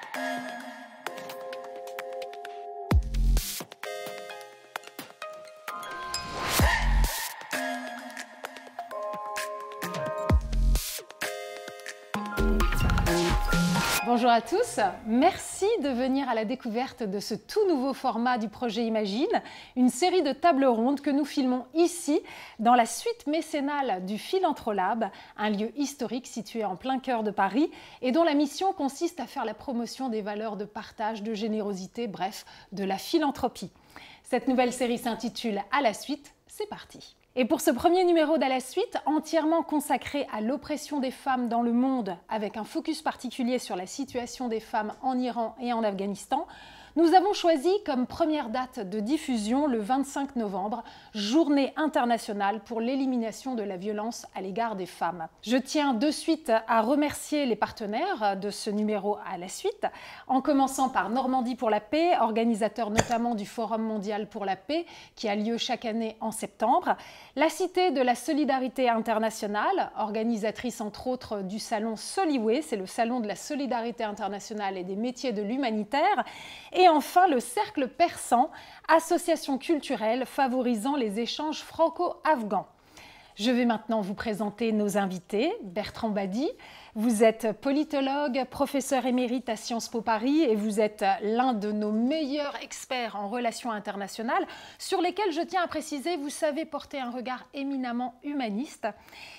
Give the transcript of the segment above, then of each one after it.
Thank you. Bonjour à tous, merci de venir à la découverte de ce tout nouveau format du projet Imagine, une série de tables rondes que nous filmons ici, dans la suite mécénale du Philantrolab, un lieu historique situé en plein cœur de Paris et dont la mission consiste à faire la promotion des valeurs de partage, de générosité, bref, de la philanthropie. Cette nouvelle série s'intitule À la suite, c'est parti. Et pour ce premier numéro d'À la suite, entièrement consacré à l'oppression des femmes dans le monde, avec un focus particulier sur la situation des femmes en Iran et en Afghanistan, nous avons choisi comme première date de diffusion le 25 novembre, journée internationale pour l'élimination de la violence à l'égard des femmes. Je tiens de suite à remercier les partenaires de ce numéro à la suite, en commençant par Normandie pour la paix, organisateur notamment du Forum mondial pour la paix qui a lieu chaque année en septembre, la Cité de la solidarité internationale, organisatrice entre autres du salon Soliway, c'est le salon de la solidarité internationale et des métiers de l'humanitaire, et enfin, le Cercle Persan, association culturelle favorisant les échanges franco-afghans. Je vais maintenant vous présenter nos invités. Bertrand Badi, vous êtes politologue, professeur émérite à Sciences Po Paris et vous êtes l'un de nos meilleurs experts en relations internationales sur lesquels je tiens à préciser, vous savez porter un regard éminemment humaniste.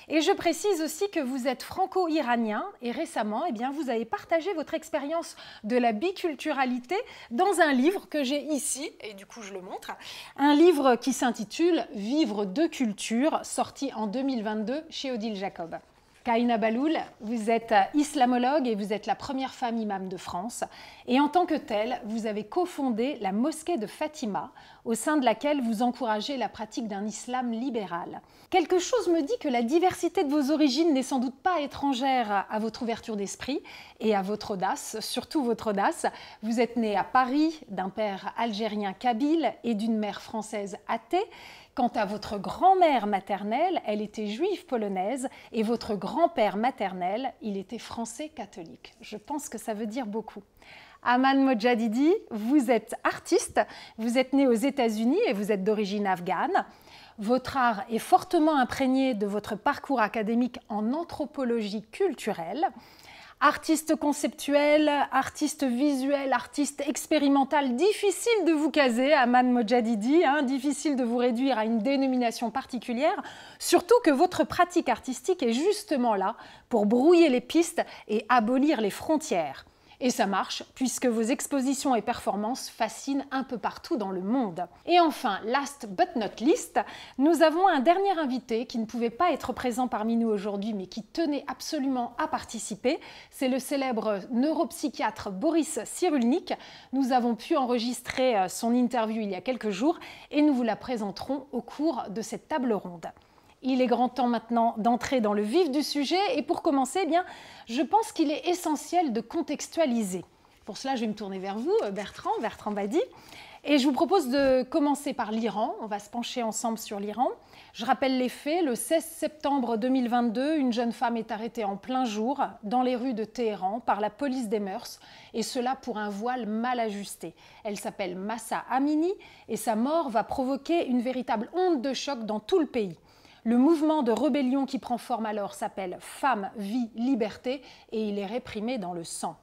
Et je précise aussi que vous êtes franco-iranien et récemment, eh bien, vous avez partagé votre expérience de la biculturalité dans un livre que j'ai ici, et du coup je le montre, un livre qui s'intitule Vivre de culture, sorti en 2022 chez Odile Jacob. Kaina Baloul, vous êtes islamologue et vous êtes la première femme imam de France. Et en tant que telle, vous avez cofondé la mosquée de Fatima, au sein de laquelle vous encouragez la pratique d'un islam libéral. Quelque chose me dit que la diversité de vos origines n'est sans doute pas étrangère à votre ouverture d'esprit et à votre audace, surtout votre audace. Vous êtes né à Paris d'un père algérien kabyle et d'une mère française athée. Quant à votre grand-mère maternelle, elle était juive polonaise et votre grand-père maternel, il était français catholique. Je pense que ça veut dire beaucoup. Aman Mojadidi, vous êtes artiste, vous êtes né aux États-Unis et vous êtes d'origine afghane. Votre art est fortement imprégné de votre parcours académique en anthropologie culturelle artiste conceptuel, artiste visuel, artiste expérimental, difficile de vous caser, Aman Mojadidi, hein, difficile de vous réduire à une dénomination particulière, surtout que votre pratique artistique est justement là pour brouiller les pistes et abolir les frontières. Et ça marche, puisque vos expositions et performances fascinent un peu partout dans le monde. Et enfin, last but not least, nous avons un dernier invité qui ne pouvait pas être présent parmi nous aujourd'hui, mais qui tenait absolument à participer. C'est le célèbre neuropsychiatre Boris Cyrulnik. Nous avons pu enregistrer euh, son interview il y a quelques jours et nous vous la présenterons au cours de cette table ronde. Il est grand temps maintenant d'entrer dans le vif du sujet et pour commencer, eh bien, je pense qu'il est essentiel de contextualiser. Pour cela, je vais me tourner vers vous, euh, Bertrand, Bertrand Badi. Et je vous propose de commencer par l'Iran. On va se pencher ensemble sur l'Iran. Je rappelle les faits. Le 16 septembre 2022, une jeune femme est arrêtée en plein jour dans les rues de Téhéran par la police des mœurs, et cela pour un voile mal ajusté. Elle s'appelle Massa Amini, et sa mort va provoquer une véritable onde de choc dans tout le pays. Le mouvement de rébellion qui prend forme alors s'appelle Femme, Vie, Liberté et il est réprimé dans le sang.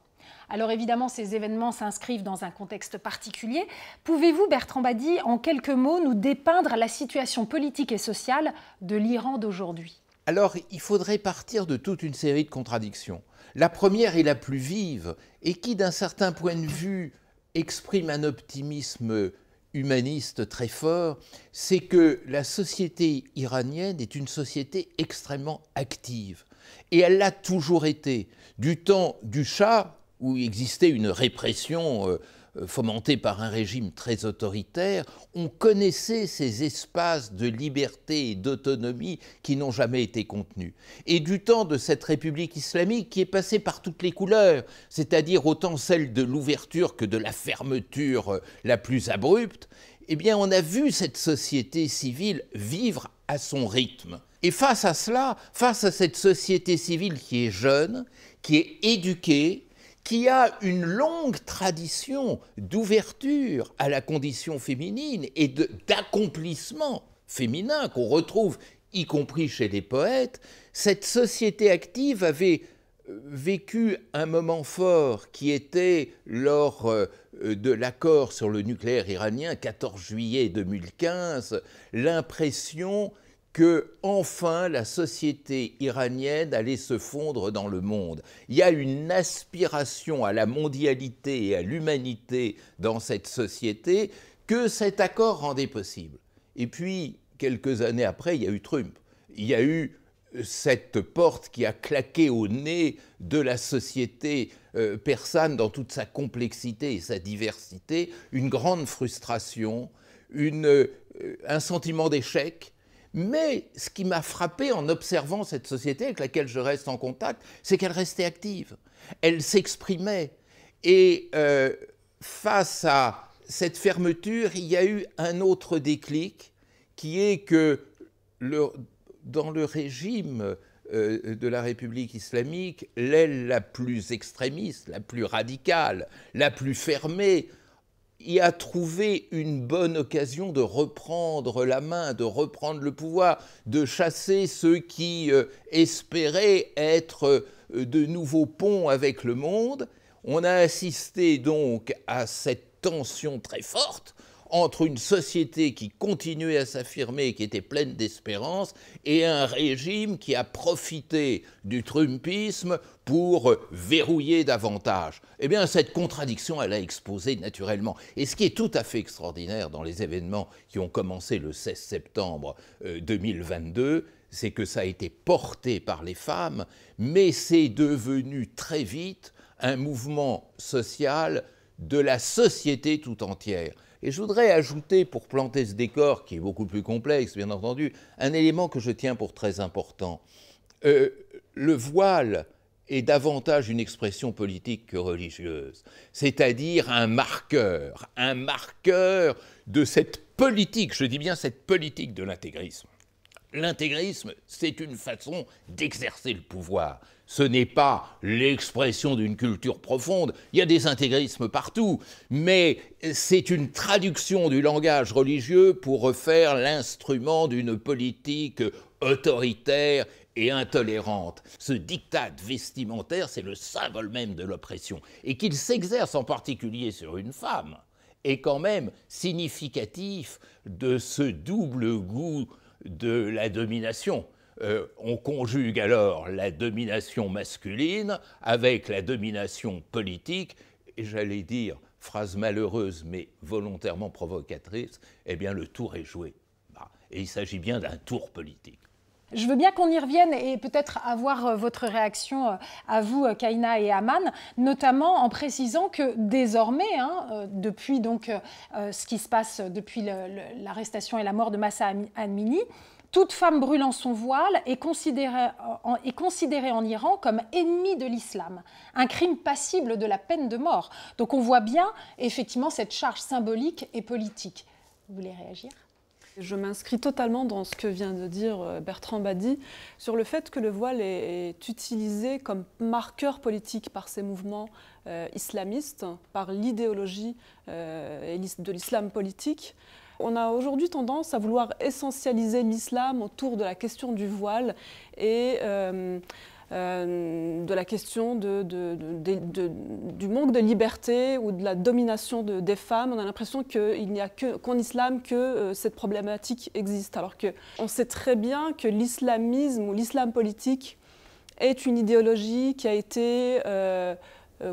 Alors évidemment, ces événements s'inscrivent dans un contexte particulier. Pouvez-vous, Bertrand Badi, en quelques mots, nous dépeindre la situation politique et sociale de l'Iran d'aujourd'hui? Alors, il faudrait partir de toute une série de contradictions. La première est la plus vive et qui, d'un certain point de vue, exprime un optimisme humaniste très fort, c'est que la société iranienne est une société extrêmement active. Et elle l'a toujours été. Du temps du Shah, où existait une répression euh, euh, fomenté par un régime très autoritaire, on connaissait ces espaces de liberté et d'autonomie qui n'ont jamais été contenus. Et du temps de cette République islamique qui est passée par toutes les couleurs, c'est-à-dire autant celle de l'ouverture que de la fermeture euh, la plus abrupte, eh bien on a vu cette société civile vivre à son rythme. Et face à cela, face à cette société civile qui est jeune, qui est éduquée, qui a une longue tradition d'ouverture à la condition féminine et d'accomplissement féminin qu'on retrouve y compris chez les poètes, cette société active avait euh, vécu un moment fort qui était lors euh, de l'accord sur le nucléaire iranien, 14 juillet 2015, l'impression que enfin la société iranienne allait se fondre dans le monde. Il y a une aspiration à la mondialité et à l'humanité dans cette société que cet accord rendait possible. Et puis, quelques années après, il y a eu Trump. Il y a eu cette porte qui a claqué au nez de la société euh, persane dans toute sa complexité et sa diversité, une grande frustration, euh, un sentiment d'échec, mais ce qui m'a frappé en observant cette société avec laquelle je reste en contact, c'est qu'elle restait active. Elle s'exprimait. Et euh, face à cette fermeture, il y a eu un autre déclic qui est que dans le régime euh, de la République islamique, l'aile la plus extrémiste, la plus radicale, la plus fermée, y a trouvé une bonne occasion de reprendre la main, de reprendre le pouvoir, de chasser ceux qui euh, espéraient être euh, de nouveaux ponts avec le monde. On a assisté donc à cette tension très forte entre une société qui continuait à s'affirmer, qui était pleine d'espérance, et un régime qui a profité du Trumpisme pour verrouiller davantage. Eh bien, cette contradiction, elle a exposé naturellement. Et ce qui est tout à fait extraordinaire dans les événements qui ont commencé le 16 septembre 2022, euh, c'est que ça a été porté par les femmes, mais c'est devenu très vite un mouvement social de la société tout entière. Et je voudrais ajouter, pour planter ce décor, qui est beaucoup plus complexe, bien entendu, un élément que je tiens pour très important. Euh, le voile est davantage une expression politique que religieuse, c'est-à-dire un marqueur, un marqueur de cette politique, je dis bien cette politique de l'intégrisme. L'intégrisme, c'est une façon d'exercer le pouvoir ce n'est pas l'expression d'une culture profonde, il y a des intégrismes partout, mais c'est une traduction du langage religieux pour refaire l'instrument d'une politique autoritaire et intolérante. Ce diktat vestimentaire, c'est le symbole même de l'oppression, et qu'il s'exerce en particulier sur une femme, est quand même significatif de ce double goût de la domination. Euh, on conjugue alors la domination masculine avec la domination politique, et j'allais dire, phrase malheureuse mais volontairement provocatrice, eh bien le tour est joué. Bah, et il s'agit bien d'un tour politique. Je veux bien qu'on y revienne et peut-être avoir euh, votre réaction euh, à vous, Kaina et Aman, notamment en précisant que désormais, hein, depuis donc ce qui se passe depuis l'arrestation et la mort de Massa Amini, toute femme brûlant son voile est considérée, en, Iran comme ennemie de l'islam, un crime passible de la peine de mort. Donc on voit bien effectivement cette charge symbolique et politique. Vous voulez réagir? Je m'inscris totalement dans ce que vient de dire euh, Bertrand Badi sur le fait que le voile est, utilisé comme marqueur politique par ces mouvements euh, islamistes, par l'idéologie euh, de l'islam politique. On a aujourd'hui tendance à vouloir essentialiser l'islam autour de la question du voile et euh, euh, de la question du manque de liberté ou de la domination des femmes. On a l'impression qu'il n'y a qu'en islam que euh, cette problématique existe, alors qu'on sait très bien que l'islamisme ou l'islam politique est une idéologie qui a été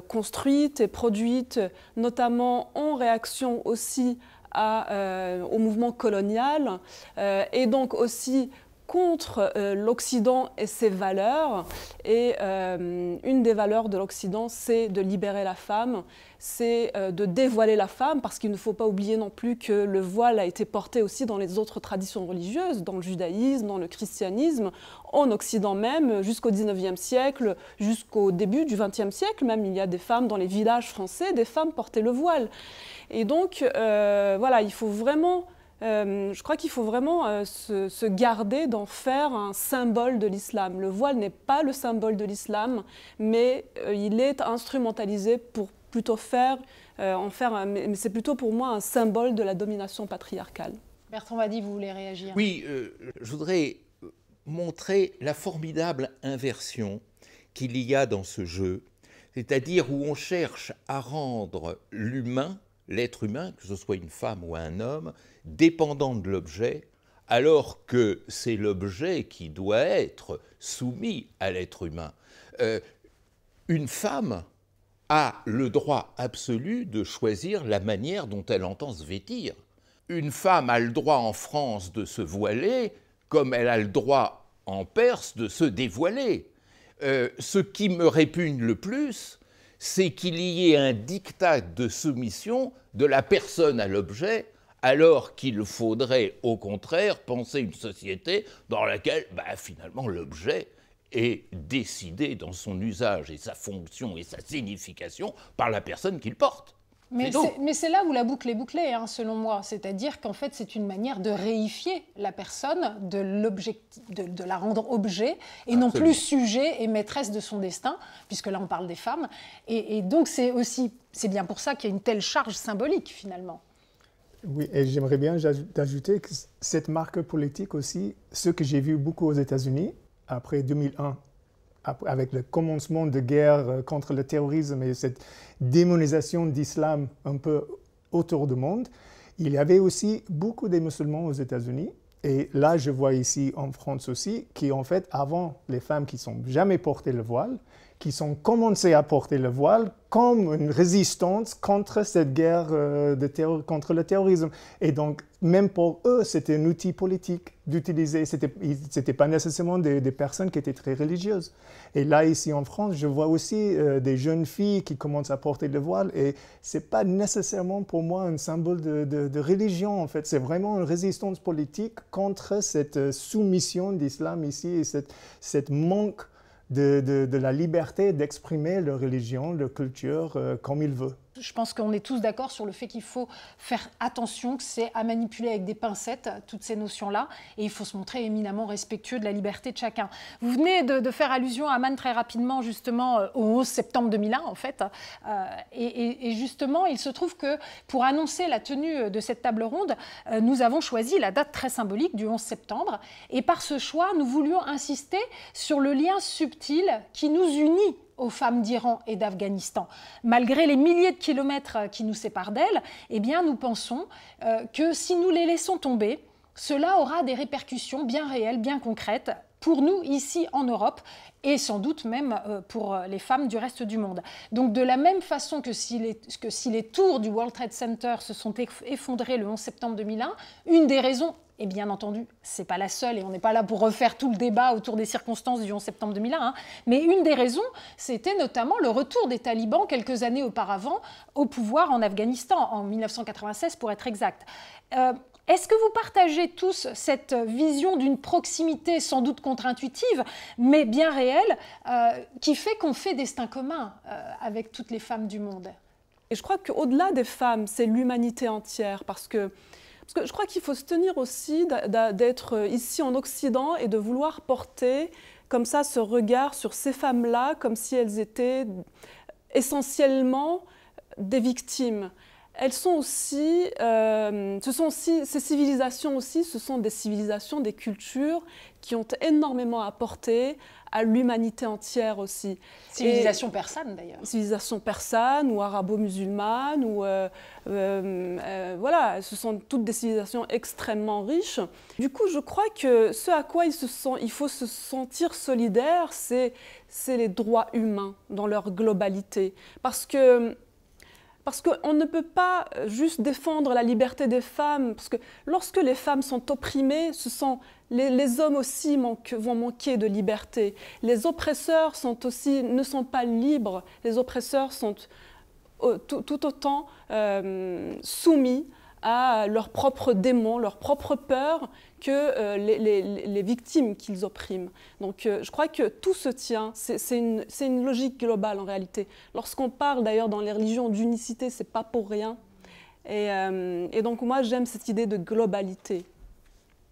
construite et produite notamment en réaction aussi euh, au mouvement colonial euh, et donc aussi contre euh, l'Occident et ses valeurs. Et une des valeurs de l'Occident, c'est de libérer la femme, c'est de dévoiler la femme, parce qu'il ne faut pas oublier non plus que le voile a été porté aussi dans les autres traditions religieuses, dans le judaïsme, dans le christianisme, en Occident même, jusqu'au 19e siècle, jusqu'au début du 20e siècle même, il y a des femmes dans les villages français, des femmes portaient le voile. Et donc, euh, voilà, il faut vraiment euh, je crois qu'il faut vraiment euh, se, garder d'en faire un symbole de l'islam. Le voile n'est pas le symbole de l'islam, mais euh, il est instrumentalisé pour plutôt faire, en faire, mais c'est plutôt pour moi un symbole de la domination patriarcale. Bertrand Wadi, vous voulez réagir? Oui, je voudrais montrer la formidable inversion qu'il y a dans ce jeu, c'est-à-dire où on cherche à rendre l'humain, l'être humain, que ce soit une femme ou un homme, dépendant de l'objet, alors que c'est l'objet qui doit être soumis à l'être humain. Euh, une femme a le droit absolu de choisir la manière dont elle entend se vêtir. Une femme a le droit en France de se voiler comme elle a le droit en Perse de se dévoiler. Euh, ce qui me répugne le plus, c'est qu'il y ait un diktat de soumission de la personne à l'objet alors qu'il faudrait au contraire penser une société dans laquelle bah, finalement l'objet est décidé dans son usage et sa fonction et sa signification par la personne qu'il porte. Mais c'est là où la boucle est bouclée, hein, selon moi. C'est-à-dire qu'en fait, c'est une manière de réifier la personne, de, de, de la rendre objet, et non plus sujet et maîtresse de son destin, puisque là, on parle des femmes. Et, et donc, c'est aussi, c'est bien pour ça qu'il y a une telle charge symbolique, finalement. Oui, et j'aimerais bien ajouter que cette marque politique aussi, ce que j'ai vu beaucoup aux États-Unis après 2001, avec le commencement de guerre euh, contre le terrorisme et cette démonisation d'islam un peu autour du monde, il y avait aussi beaucoup de musulmans aux États-Unis. Et là, je vois ici en France aussi, qui en fait, avant les femmes qui n'ont jamais porté le voile, qui sont commencés à porter le voile comme une résistance contre cette guerre euh, contre le terrorisme. Et donc, même pour eux, c'était un outil politique d'utiliser. Ce n'était pas nécessairement des, personnes qui étaient très religieuses. Et là, ici en France, je vois aussi euh, des jeunes filles qui commencent à porter le voile. Et ce n'est pas nécessairement pour moi un symbole de, de religion, en fait. C'est vraiment une résistance politique contre cette euh, soumission d'islam ici et cette, cette manque de, la liberté d'exprimer leur religion, leur culture euh, comme il veut je pense qu'on est tous d'accord sur le fait qu'il faut faire attention, que c'est à manipuler avec des pincettes toutes ces notions-là, et il faut se montrer éminemment respectueux de la liberté de chacun. Vous venez de, faire allusion à Man très rapidement, justement, euh, au 11 septembre 2001, en fait, euh, et, justement, il se trouve que pour annoncer la tenue de cette table ronde, euh, nous avons choisi la date très symbolique du 11 septembre, et par ce choix, nous voulions insister sur le lien subtil qui nous unit aux femmes d'Iran et d'Afghanistan. Malgré les milliers de kilomètres euh, qui nous séparent d'elles, eh bien, nous pensons euh, que si nous les laissons tomber, cela aura des répercussions bien réelles, bien concrètes pour nous ici en Europe et sans doute même euh, pour les femmes du reste du monde. Donc de la même façon que si les, que si les tours du World Trade Center se sont effondrés le 11 septembre 2001, une des raisons et bien entendu, ce n'est pas la seule, et on n'est pas là pour refaire tout le débat autour des circonstances du 11 septembre 2001, hein. mais une des raisons, c'était notamment le retour des talibans quelques années auparavant au pouvoir en Afghanistan, en 1996 pour être exact. Euh, est-ce que vous partagez tous cette vision d'une proximité sans doute contre-intuitive, mais bien réelle, euh, qui fait qu'on fait destin commun euh, avec toutes les femmes du monde? Et je crois qu'au-delà des femmes, c'est l'humanité entière, parce que parce que je crois qu'il faut se tenir aussi d'être ici en Occident et de vouloir porter comme ça ce regard sur ces femmes-là comme si elles étaient essentiellement des victimes. Elles sont aussi, euh, ce sont ces civilisations aussi, ce sont des civilisations, des cultures qui ont énormément apporté à l'humanité entière aussi. Civilisation persane d'ailleurs. Civilisation persane ou arabo-musulmane ou euh, euh, euh, voilà, ce sont toutes des civilisations extrêmement riches. Du coup, je crois que ce à quoi il, se sent, il faut se sentir solidaire, c'est les droits humains dans leur globalité, parce que parce qu'on ne peut pas juste défendre la liberté des femmes, parce que lorsque les femmes sont opprimées, ce sont les, hommes aussi vont manquer de liberté. Les oppresseurs ne sont pas libres. Les oppresseurs sont tout, autant euh, soumis à leurs propres démons, leurs propres peurs que euh, les, victimes qu'ils oppriment. Donc euh, je crois que tout se tient, c'est une, une, logique globale en réalité. Lorsqu'on parle d'ailleurs dans les religions d'unicité, c'est pas pour rien. Et, et donc moi, j'aime cette idée de globalité.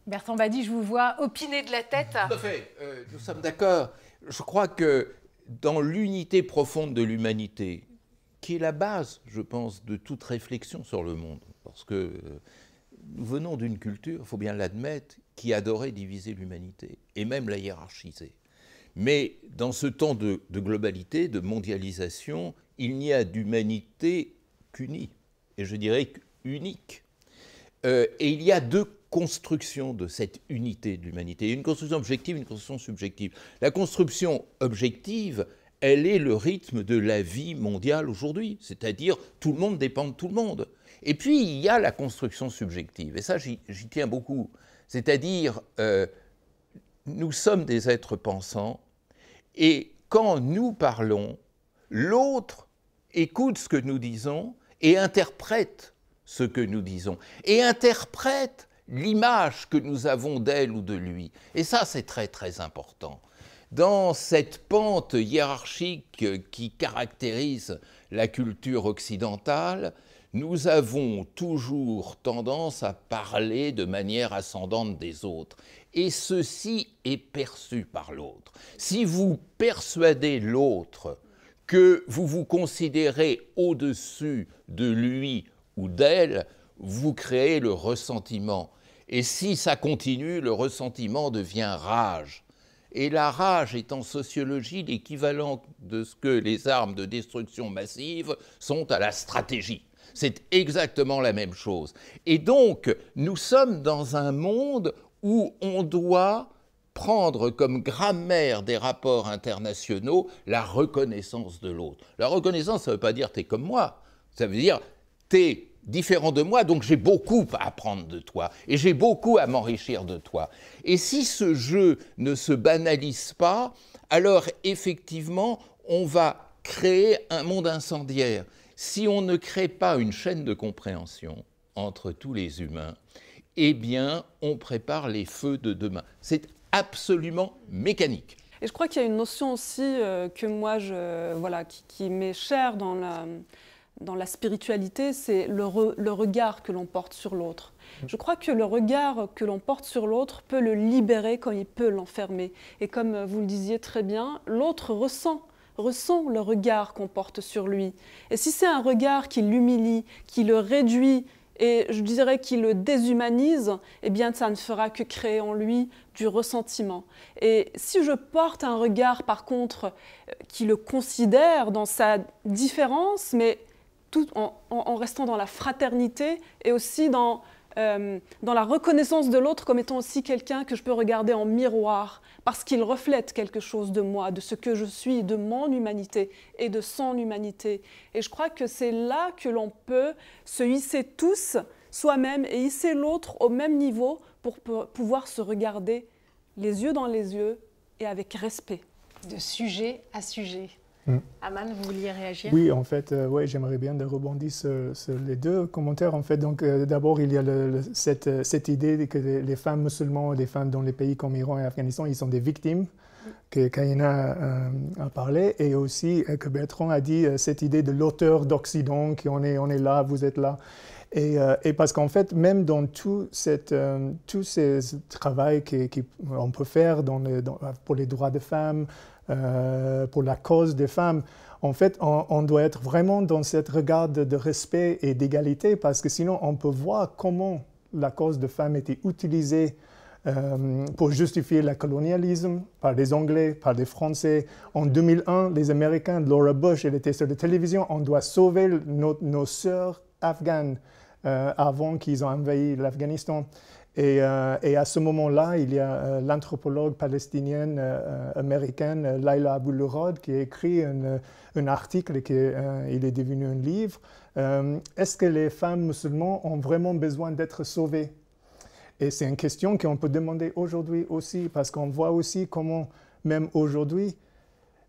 Bertrand Badi, je vous vois opiner de la tête. Tout à fait, nous sommes d'accord. Je crois que dans l'unité profonde de l'humanité, qui est la base, je pense, de toute réflexion sur le monde, parce que nous venons d'une culture, il faut bien l'admettre, qui adorait diviser l'humanité, et même la hiérarchiser. Mais dans ce temps de, globalité, de mondialisation, il n'y a d'humanité qu'unie, et je dirais unique. Euh, et il y a deux constructions de cette unité de l'humanité. Une construction objective, une construction subjective. La construction objective, elle est le rythme de la vie mondiale aujourd'hui, c'est-à-dire tout le monde dépend de tout le monde. Et puis, il y a la construction subjective, et ça, j'y tiens beaucoup. C'est-à-dire, euh, nous sommes des êtres pensants, et quand nous parlons, l'autre écoute ce que nous disons et interprète ce que nous disons, et interprète l'image que nous avons d'elle ou de lui. Et ça, c'est très très important. Dans cette pente hiérarchique qui caractérise la culture occidentale, nous avons toujours tendance à parler de manière ascendante des autres. Et ceci est perçu par l'autre. Si vous persuadez l'autre que vous vous considérez au-dessus de lui ou d'elle, vous créez le ressentiment. Et si ça continue, le ressentiment devient rage. Et la rage est en sociologie l'équivalent de ce que les armes de destruction massive sont à la stratégie. C'est exactement la même chose. Et donc, nous sommes dans un monde où on doit prendre comme grammaire des rapports internationaux la reconnaissance de l'autre. La reconnaissance, ça ne veut pas dire t'es comme moi. Ça veut dire t'es différent de moi, donc j'ai beaucoup à apprendre de toi et j'ai beaucoup à m'enrichir de toi. Et si ce jeu ne se banalise pas, alors effectivement, on va créer un monde incendiaire si on ne crée pas une chaîne de compréhension entre tous les humains, eh bien, on prépare les feux de demain. C'est absolument mécanique. Et je crois qu'il y a une notion aussi euh, que moi, je, voilà, qui, m'est chère dans la, dans la spiritualité, c'est le, le, regard que l'on porte sur l'autre. Je crois que le regard que l'on porte sur l'autre peut le libérer quand il peut l'enfermer. Et comme vous le disiez très bien, l'autre ressent ressent le regard qu'on porte sur lui. Et si c'est un regard qui l'humilie, qui le réduit et je dirais qui le déshumanise, eh bien ça ne fera que créer en lui du ressentiment. Et si je porte un regard par contre qui le considère dans sa différence, mais tout en, restant dans la fraternité et aussi dans euh, dans la reconnaissance de l'autre comme étant aussi quelqu'un que je peux regarder en miroir, parce qu'il reflète quelque chose de moi, de ce que je suis, de mon humanité et de son humanité. Et je crois que c'est là que l'on peut se hisser tous soi-même et hisser l'autre au même niveau pour pouvoir se regarder les yeux dans les yeux et avec respect. De sujet à sujet. Mm. Aman, vous vouliez réagir? Oui, en fait, euh, ouais, j'aimerais bien de rebondir sur, les deux commentaires. En fait, donc, euh, d'abord, il y a cette, euh, cette, idée que les, femmes musulmanes, les femmes dans les pays comme Iran et Afghanistan, ils sont des victimes, que Kaina a parlé, et aussi que Bertrand a dit cette idée de l'auteur d'Occident, qu'on est, on est là, vous êtes là. Et, et, parce qu'en fait, même dans tout, cette, tout ce travail qu'on peut faire dans pour les droits des femmes, euh, pour la cause des femmes. En fait, on, doit être vraiment dans cette regard de, respect et d'égalité parce que sinon, on peut voir comment la cause des femmes était utilisée euh, pour justifier le colonialisme par les Anglais, par les Français. En 2001, les Américains, Laura Bush, elle était sur la télévision, on doit sauver nos, sœurs afghanes euh, avant qu'ils ont envahi l'Afghanistan. Euh, et, à ce moment-là, il y a euh, l'anthropologue palestinienne euh, américaine Laila Abulurad qui a écrit un, article qui il est devenu un livre. Est-ce que les femmes musulmanes ont vraiment besoin d'être sauvées? Et c'est une question qu'on peut demander aujourd'hui aussi, parce qu'on voit aussi comment, même aujourd'hui,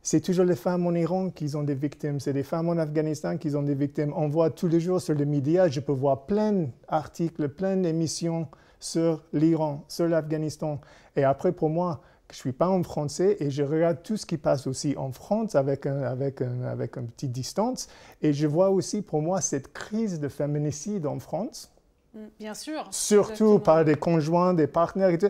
c'est toujours les femmes en Iran qui ont des victimes, c'est les femmes en Afghanistan qui ont des victimes. On voit tous les jours sur les médias, je peux voir plein d'articles, plein d'émissions sur l'Iran, sur l'Afghanistan. Et après, pour moi, je ne suis pas en français et je regarde tout ce qui passe aussi en France avec un, avec, un, avec une petite distance. Et je vois aussi pour moi cette crise de féminicide en France. Mm, bien sûr. Surtout par des conjoints, des partenaires et tout.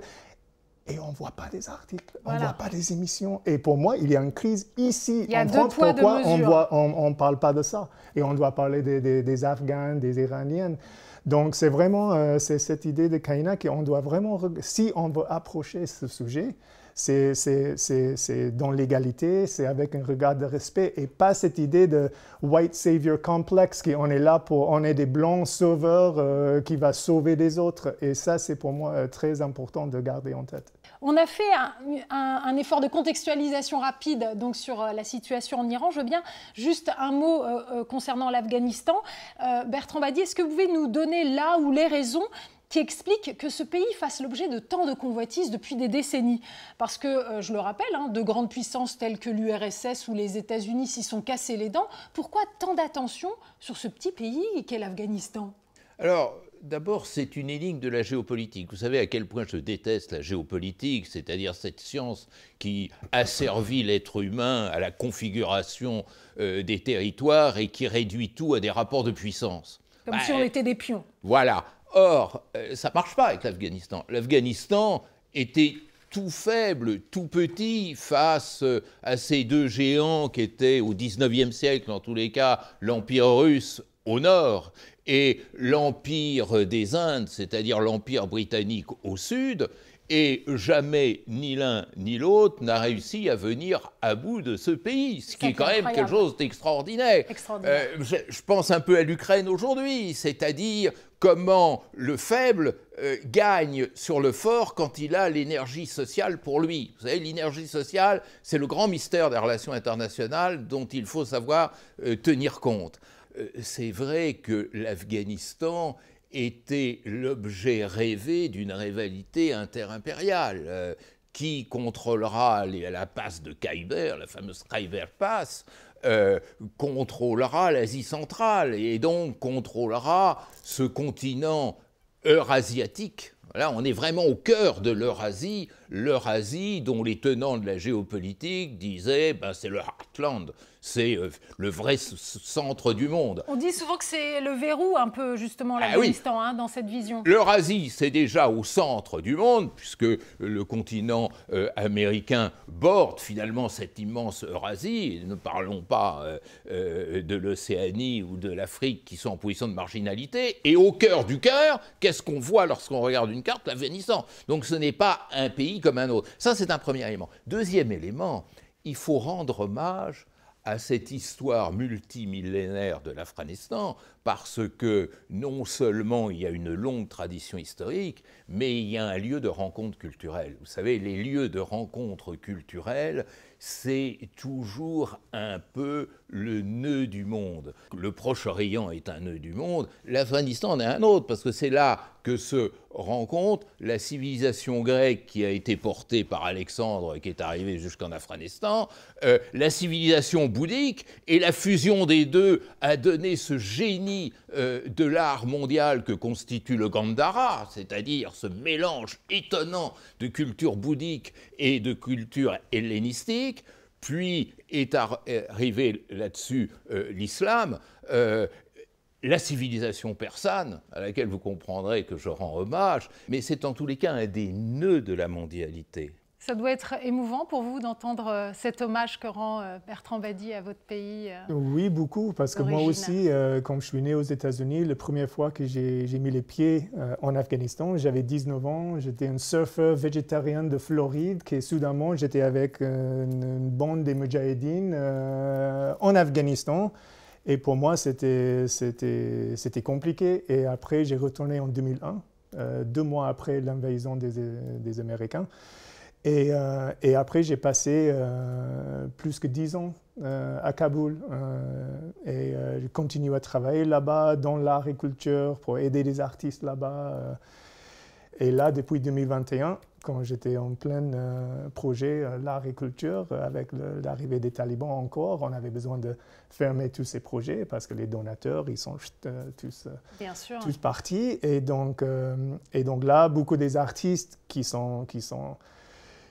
Et on ne voit pas des articles, on ne voit pas des émissions. Et pour moi, il y a une crise ici il y a en France. Pourquoi on ne on, parle pas de ça Et on doit parler des, des, des Afghans, des Iraniennes. Donc c'est vraiment euh, cette idée de Kaina qu'on doit vraiment, si on veut approcher ce sujet, c'est dans l'égalité, c'est avec un regard de respect et pas cette idée de white savior complex qui on est là pour, on est des blancs sauveurs euh, qui va sauver les autres. Et ça, c'est pour moi euh, très important de garder en tête. On a fait un, effort de contextualisation rapide donc sur euh, la situation en Iran. Je veux bien juste un mot concernant l'Afghanistan. Bertrand Badi, est-ce que vous pouvez nous donner là où les raisons qui explique que ce pays fasse l'objet de tant de convoitises depuis des décennies? Parce que, euh, je le rappelle, hein, de grandes puissances telles que l'URSS ou les États-Unis s'y sont cassés les dents. Pourquoi tant d'attention sur ce petit pays qu'est l'Afghanistan? Alors, D'abord, c'est une énigme de la géopolitique. Vous savez à quel point je déteste la géopolitique, c'est-à-dire cette science qui asservit l'être humain à la configuration euh, des territoires et qui réduit tout à des rapports de puissance. Comme si on était des pions. Voilà. Or, euh, ça ne marche pas avec l'Afghanistan. L'Afghanistan était tout faible, tout petit face euh, à ces deux géants qui étaient au XIXe siècle, en tous les cas, l'Empire russe au nord et l'Empire des Indes, c'est-à-dire l'Empire britannique au sud, et jamais ni l'un ni l'autre n'a réussi à venir à bout de ce pays, ce qui est quand même quelque chose d'extraordinaire. Euh, je, pense un peu à l'Ukraine aujourd'hui, c'est-à-dire comment le faible euh, gagne sur le fort quand il a l'énergie sociale pour lui. Vous savez, l'énergie sociale, c'est le grand mystère des relations internationales dont il faut savoir euh, tenir compte. C'est vrai que l'Afghanistan était l'objet rêvé d'une rivalité interimpériale. Euh, qui contrôlera la passe de Khyber, la fameuse Khyber Pass, euh, contrôlera l'Asie centrale et donc contrôlera ce continent eurasiatique. Là, on est vraiment au cœur de l'Eurasie, l'Eurasie dont les tenants de la géopolitique disaient ben, c'est le heartland, c'est euh, le vrai centre du monde. On dit souvent que c'est le verrou un peu justement ah l'Afghanistan hein, dans cette vision. L'Eurasie, c'est déjà au centre du monde, puisque le continent euh, américain borde finalement cette immense Eurasie. ne parlons pas euh, de l'Océanie ou de l'Afrique qui sont en position de marginalité. Et au cœur du cœur, qu'est-ce qu'on voit lorsqu'on regarde une carte? L'Afghanistan. Donc ce n'est pas un pays comme un autre. Ça, c'est un premier élément. Deuxième élément, il faut rendre hommage à cette histoire multimillénaire de l'Afghanistan parce que non seulement il y a une longue tradition historique, mais il y a un lieu de rencontre culturelle. Vous savez, les lieux de rencontre culturelle, c'est toujours un peu le nœud du monde. Le Proche-Orient est un nœud du monde, l'Afghanistan en est un autre, parce que c'est là que se rencontre la civilisation grecque qui a été portée par Alexandre, qui est arrivé jusqu'en Afghanistan, euh, la civilisation bouddhique, et la fusion des deux a donné ce génie euh, de l'art mondial que constitue le Gandhara, c'est-à-dire ce mélange étonnant de culture bouddhique et de culture hellénistique, puis est arrivé là-dessus euh, l'islam, euh, la civilisation persane, à laquelle vous comprendrez que je rends hommage, mais c'est en tous les cas un des nœuds de la mondialité. Ça doit être émouvant pour vous d'entendre euh, cet hommage que rend euh, Bertrand Badi à votre pays. Euh, oui, beaucoup, parce que moi aussi, quand je suis né aux États-Unis, la première fois que j'ai mis les pieds en Afghanistan, j'avais 19 ans, j'étais un surfeur végétarien de Floride, qui soudainement, j'étais avec une, bande des Mujahideen en Afghanistan. Et pour moi, c'était compliqué. Et après, j'ai retourné en 2001, deux mois après l'invasion des, des Américains. Euh, et, après, j'ai passé euh, plus que dix ans euh, à Kaboul et je continue à travailler là-bas dans l'agriculture pour aider les artistes là-bas. et là, depuis 2021, quand j'étais en plein projet l'agriculture, avec l'arrivée des talibans encore, on avait besoin de fermer tous ces projets parce que les donateurs, ils sont tous, tous partis. Et donc, et donc là, beaucoup des artistes qui sont, qui sont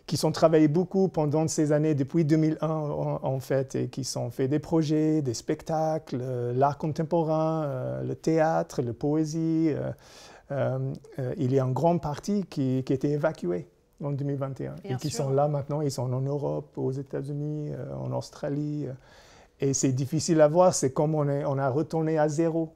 qui sont travaillés beaucoup pendant ces années, depuis 2001 en, fait, et qui sont fait des projets, des spectacles, euh, l'art contemporain, euh, le théâtre, la poésie. il y a une grande partie qui, qui a été évacuée en 2021 et qui sont là maintenant. Ils sont en Europe, aux États-Unis, en Australie. et c'est difficile à voir, c'est comme on, est, on a retourné à zéro.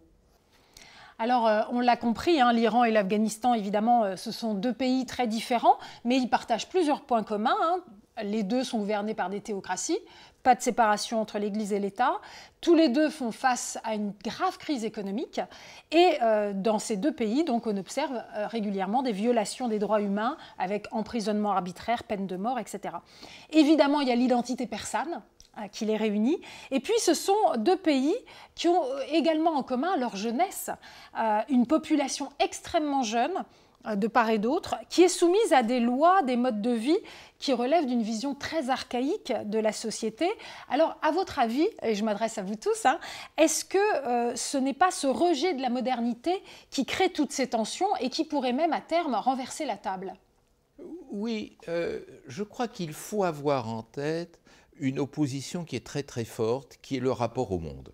Alors, euh, on l'a compris, hein, l'Iran et l'Afghanistan, évidemment, euh, ce sont deux pays très différents, mais ils partagent plusieurs points communs. Hein. Les deux sont gouvernés par des théocraties, pas de séparation entre l'Église et l'État. Tous les deux font face à une grave crise économique. Et euh, dans ces deux pays, donc, on observe régulièrement des violations des droits humains avec emprisonnement arbitraire, peine de mort, etc. Évidemment, il y a l'identité persane qui les réunit. Et puis ce sont deux pays qui ont également en commun leur jeunesse, euh, une population extrêmement jeune euh, de part et d'autre, qui est soumise à des lois, des modes de vie qui relèvent d'une vision très archaïque de la société. Alors, à votre avis, et je m'adresse à vous tous, hein, est-ce que ce n'est pas ce rejet de la modernité qui crée toutes ces tensions et qui pourrait même à terme renverser la table? Oui, je crois qu'il faut avoir en tête une opposition qui est très très forte, qui est le rapport au monde.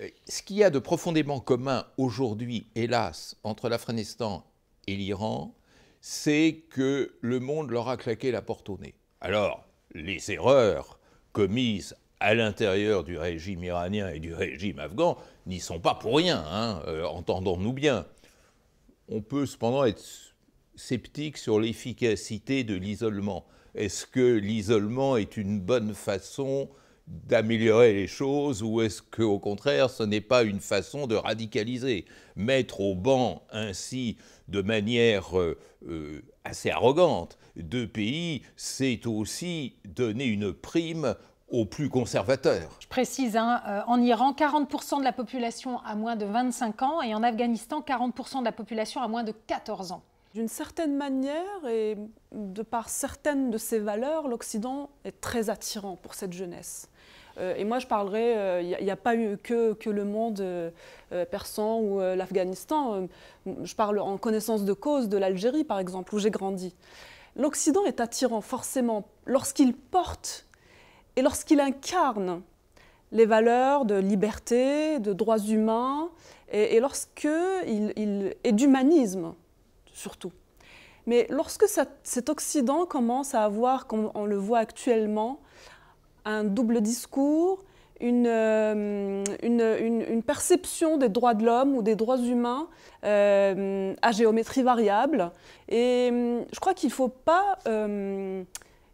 Euh, ce qu'il y a de profondément commun aujourd'hui, hélas, entre l'Afghanistan et l'Iran, c'est que le monde leur a claqué la porte au nez. Alors, les erreurs commises à l'intérieur du régime iranien et du régime afghan n'y sont pas pour rien, hein, euh, entendons-nous bien. On peut cependant être sceptique sur l'efficacité de l'isolement. Est-ce que l'isolement est une bonne façon d'améliorer les choses ou est-ce qu'au contraire ce n'est pas une façon de radicaliser Mettre au banc ainsi de manière euh, euh, assez arrogante deux pays, c'est aussi donner une prime aux plus conservateurs. Je précise, hein, euh, en Iran, 40% de la population a moins de 25 ans et en Afghanistan, 40% de la population a moins de 14 ans. D'une certaine manière, et de par certaines de ses valeurs, l'Occident est très attirant pour cette jeunesse. Euh, et moi, je parlerai, il euh, n'y a, pas eu que, que le monde euh, persan ou l'Afghanistan. je parle en connaissance de cause de l'Algérie, par exemple, où j'ai grandi. L'Occident est attirant forcément lorsqu'il porte et lorsqu'il incarne les valeurs de liberté, de droits humains, et, et lorsqu'il il est d'humanisme surtout. Mais lorsque cet Occident commence à avoir, comme on le voit actuellement, un double discours, une, euh, perception des droits de l'homme ou des droits humains euh, à géométrie variable. Et euh, je crois qu'il ne faut pas...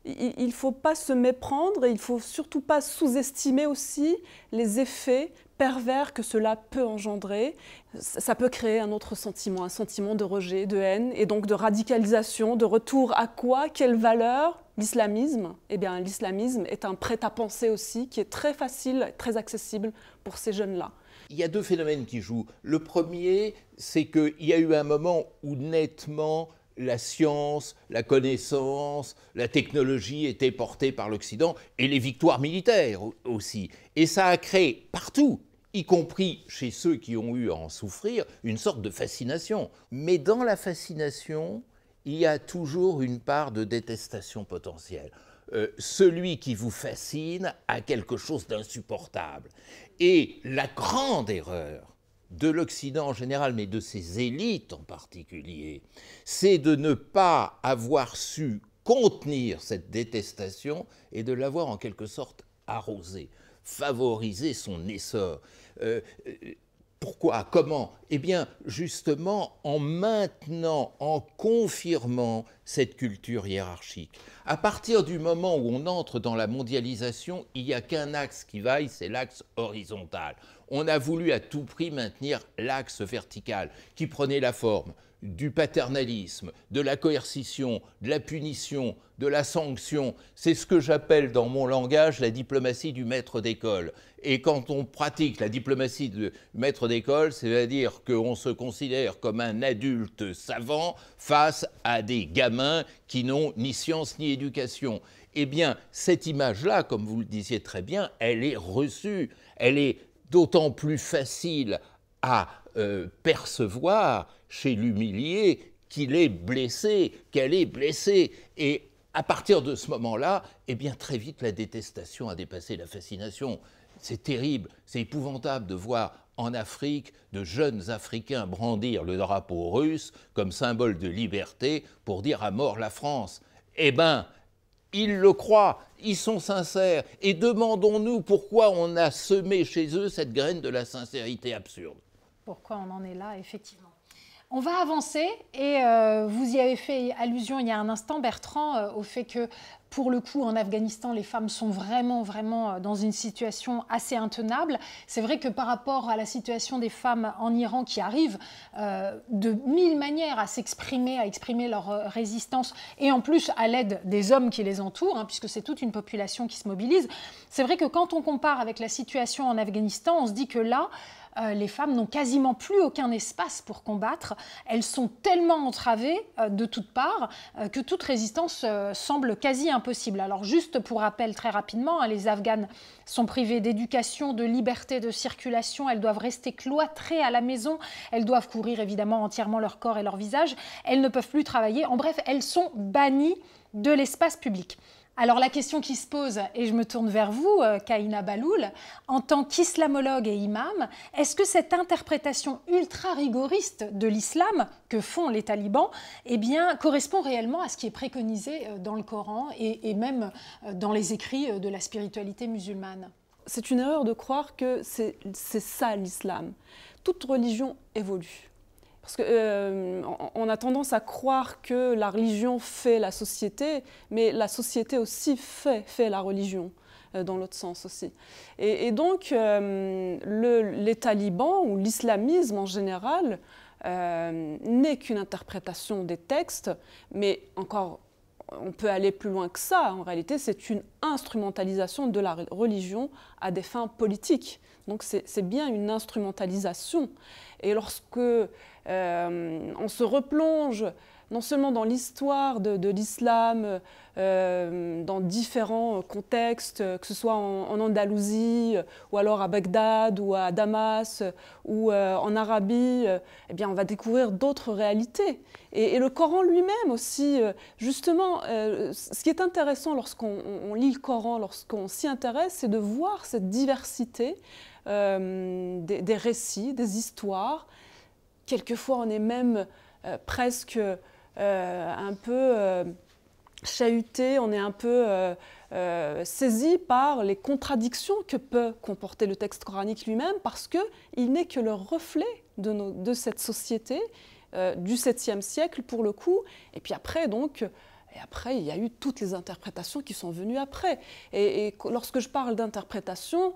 il faut pas se méprendre et il ne faut surtout pas sous-estimer aussi les effets pervers que cela peut engendrer. Ça peut créer un autre sentiment, un sentiment de rejet, de haine, et donc de radicalisation, de retour à quoi? Quelle valeur? L'islamisme Eh bien, l'islamisme est un prêt-à-penser aussi qui est très facile, très accessible pour ces jeunes-là. Il y a deux phénomènes qui jouent. Le premier, c'est qu'il y a eu un moment où nettement la science, la connaissance, la technologie étaient portées par l'Occident et les victoires militaires aussi. Et ça a créé partout, y compris chez ceux qui ont eu à en souffrir, une sorte de fascination. Mais dans la fascination, il y a toujours une part de détestation potentielle. Euh, celui qui vous fascine a quelque chose d'insupportable. Et la grande erreur, de l'Occident en général, mais de ses élites en particulier, c'est de ne pas avoir su contenir cette détestation et de l'avoir en quelque sorte arrosée, favoriser son essor. Euh, euh, pourquoi Comment? Eh bien, justement, en maintenant, en confirmant cette culture hiérarchique. À partir du moment où on entre dans la mondialisation, il n'y a qu'un axe qui vaille, c'est l'axe horizontal. On a voulu à tout prix maintenir l'axe vertical, qui prenait la forme du paternalisme, de la coercition, de la punition, de la sanction. C'est ce que j'appelle dans mon langage la diplomatie du maître d'école. Et quand on pratique la diplomatie du maître d'école, c'est-à-dire qu'on se considère comme un adulte savant face à des gamins qui n'ont ni science ni éducation. Eh bien, cette image-là, comme vous le disiez très bien, elle est reçue, elle est d'autant plus facile à euh, percevoir chez l'humilié qu'il est blessé, qu'elle est blessée. Et à partir de ce moment-là, eh bien très vite la détestation a dépassé la fascination. C'est terrible, c'est épouvantable de voir en Afrique de jeunes Africains brandir le drapeau russe comme symbole de liberté pour dire à mort la France. Eh bien, ils le croient, ils sont sincères, et demandons-nous pourquoi on a semé chez eux cette graine de la sincérité absurde. Pourquoi on en est là, effectivement? On va avancer et euh, vous y avez fait allusion il y a un instant, Bertrand, euh, au fait que pour le coup, en Afghanistan, les femmes sont vraiment, vraiment euh, dans une situation assez intenable. C'est vrai que par rapport à la situation des femmes en Iran qui arrivent de mille manières à s'exprimer, à exprimer leur résistance, et en plus à l'aide des hommes qui les entourent, hein, puisque c'est toute une population qui se mobilise, c'est vrai que quand on compare avec la situation en Afghanistan, on se dit que là, euh, les femmes n'ont quasiment plus aucun espace pour combattre. Elles sont tellement entravées euh, de toutes parts euh, que toute résistance semble quasi impossible. Alors juste pour rappel très rapidement, hein, les Afghanes sont privées d'éducation, de liberté de circulation, elles doivent rester cloîtrées à la maison, elles doivent couvrir évidemment entièrement leur corps et leur visage, elles ne peuvent plus travailler, en bref, elles sont bannies de l'espace public. Alors la question qui se pose, et je me tourne vers vous, euh, Kaina Baloul, en tant qu'islamologue et imam, est-ce que cette interprétation ultra rigoriste de l'islam que font les talibans eh bien, correspond réellement à ce qui est préconisé euh, dans le Coran et, même euh, dans les écrits de la spiritualité musulmane? C'est une erreur de croire que c'est ça l'islam. Toute religion évolue. Parce qu'on euh, a tendance à croire que la religion fait la société, mais la société aussi fait, fait la religion euh, dans l'autre sens aussi. Et, donc, euh, les talibans ou l'islamisme en général n'est qu'une interprétation des textes, mais encore, on peut aller plus loin que ça. En réalité, c'est une instrumentalisation de la religion à des fins politiques. Donc, c'est bien une instrumentalisation. Et lorsque on se replonge non seulement dans l'histoire de, l'islam, euh, dans différents contextes, que ce soit en, Andalousie, ou alors à Bagdad, ou à Damas, ou euh, en Arabie, eh bien, on va découvrir d'autres réalités. Et, le Coran lui-même aussi, justement, ce qui est intéressant lorsqu'on lit le Coran, lorsqu'on s'y intéresse, c'est de voir cette diversité des, récits, des histoires, Quelquefois, on est même euh, presque euh, un peu euh, chahuté, on est un peu saisi par les contradictions que peut comporter le texte coranique lui-même, parce qu'il n'est que le reflet de, cette société du 7e siècle, pour le coup. Et puis après, donc, et après, il y a eu toutes les interprétations qui sont venues après. Et, lorsque je parle d'interprétation,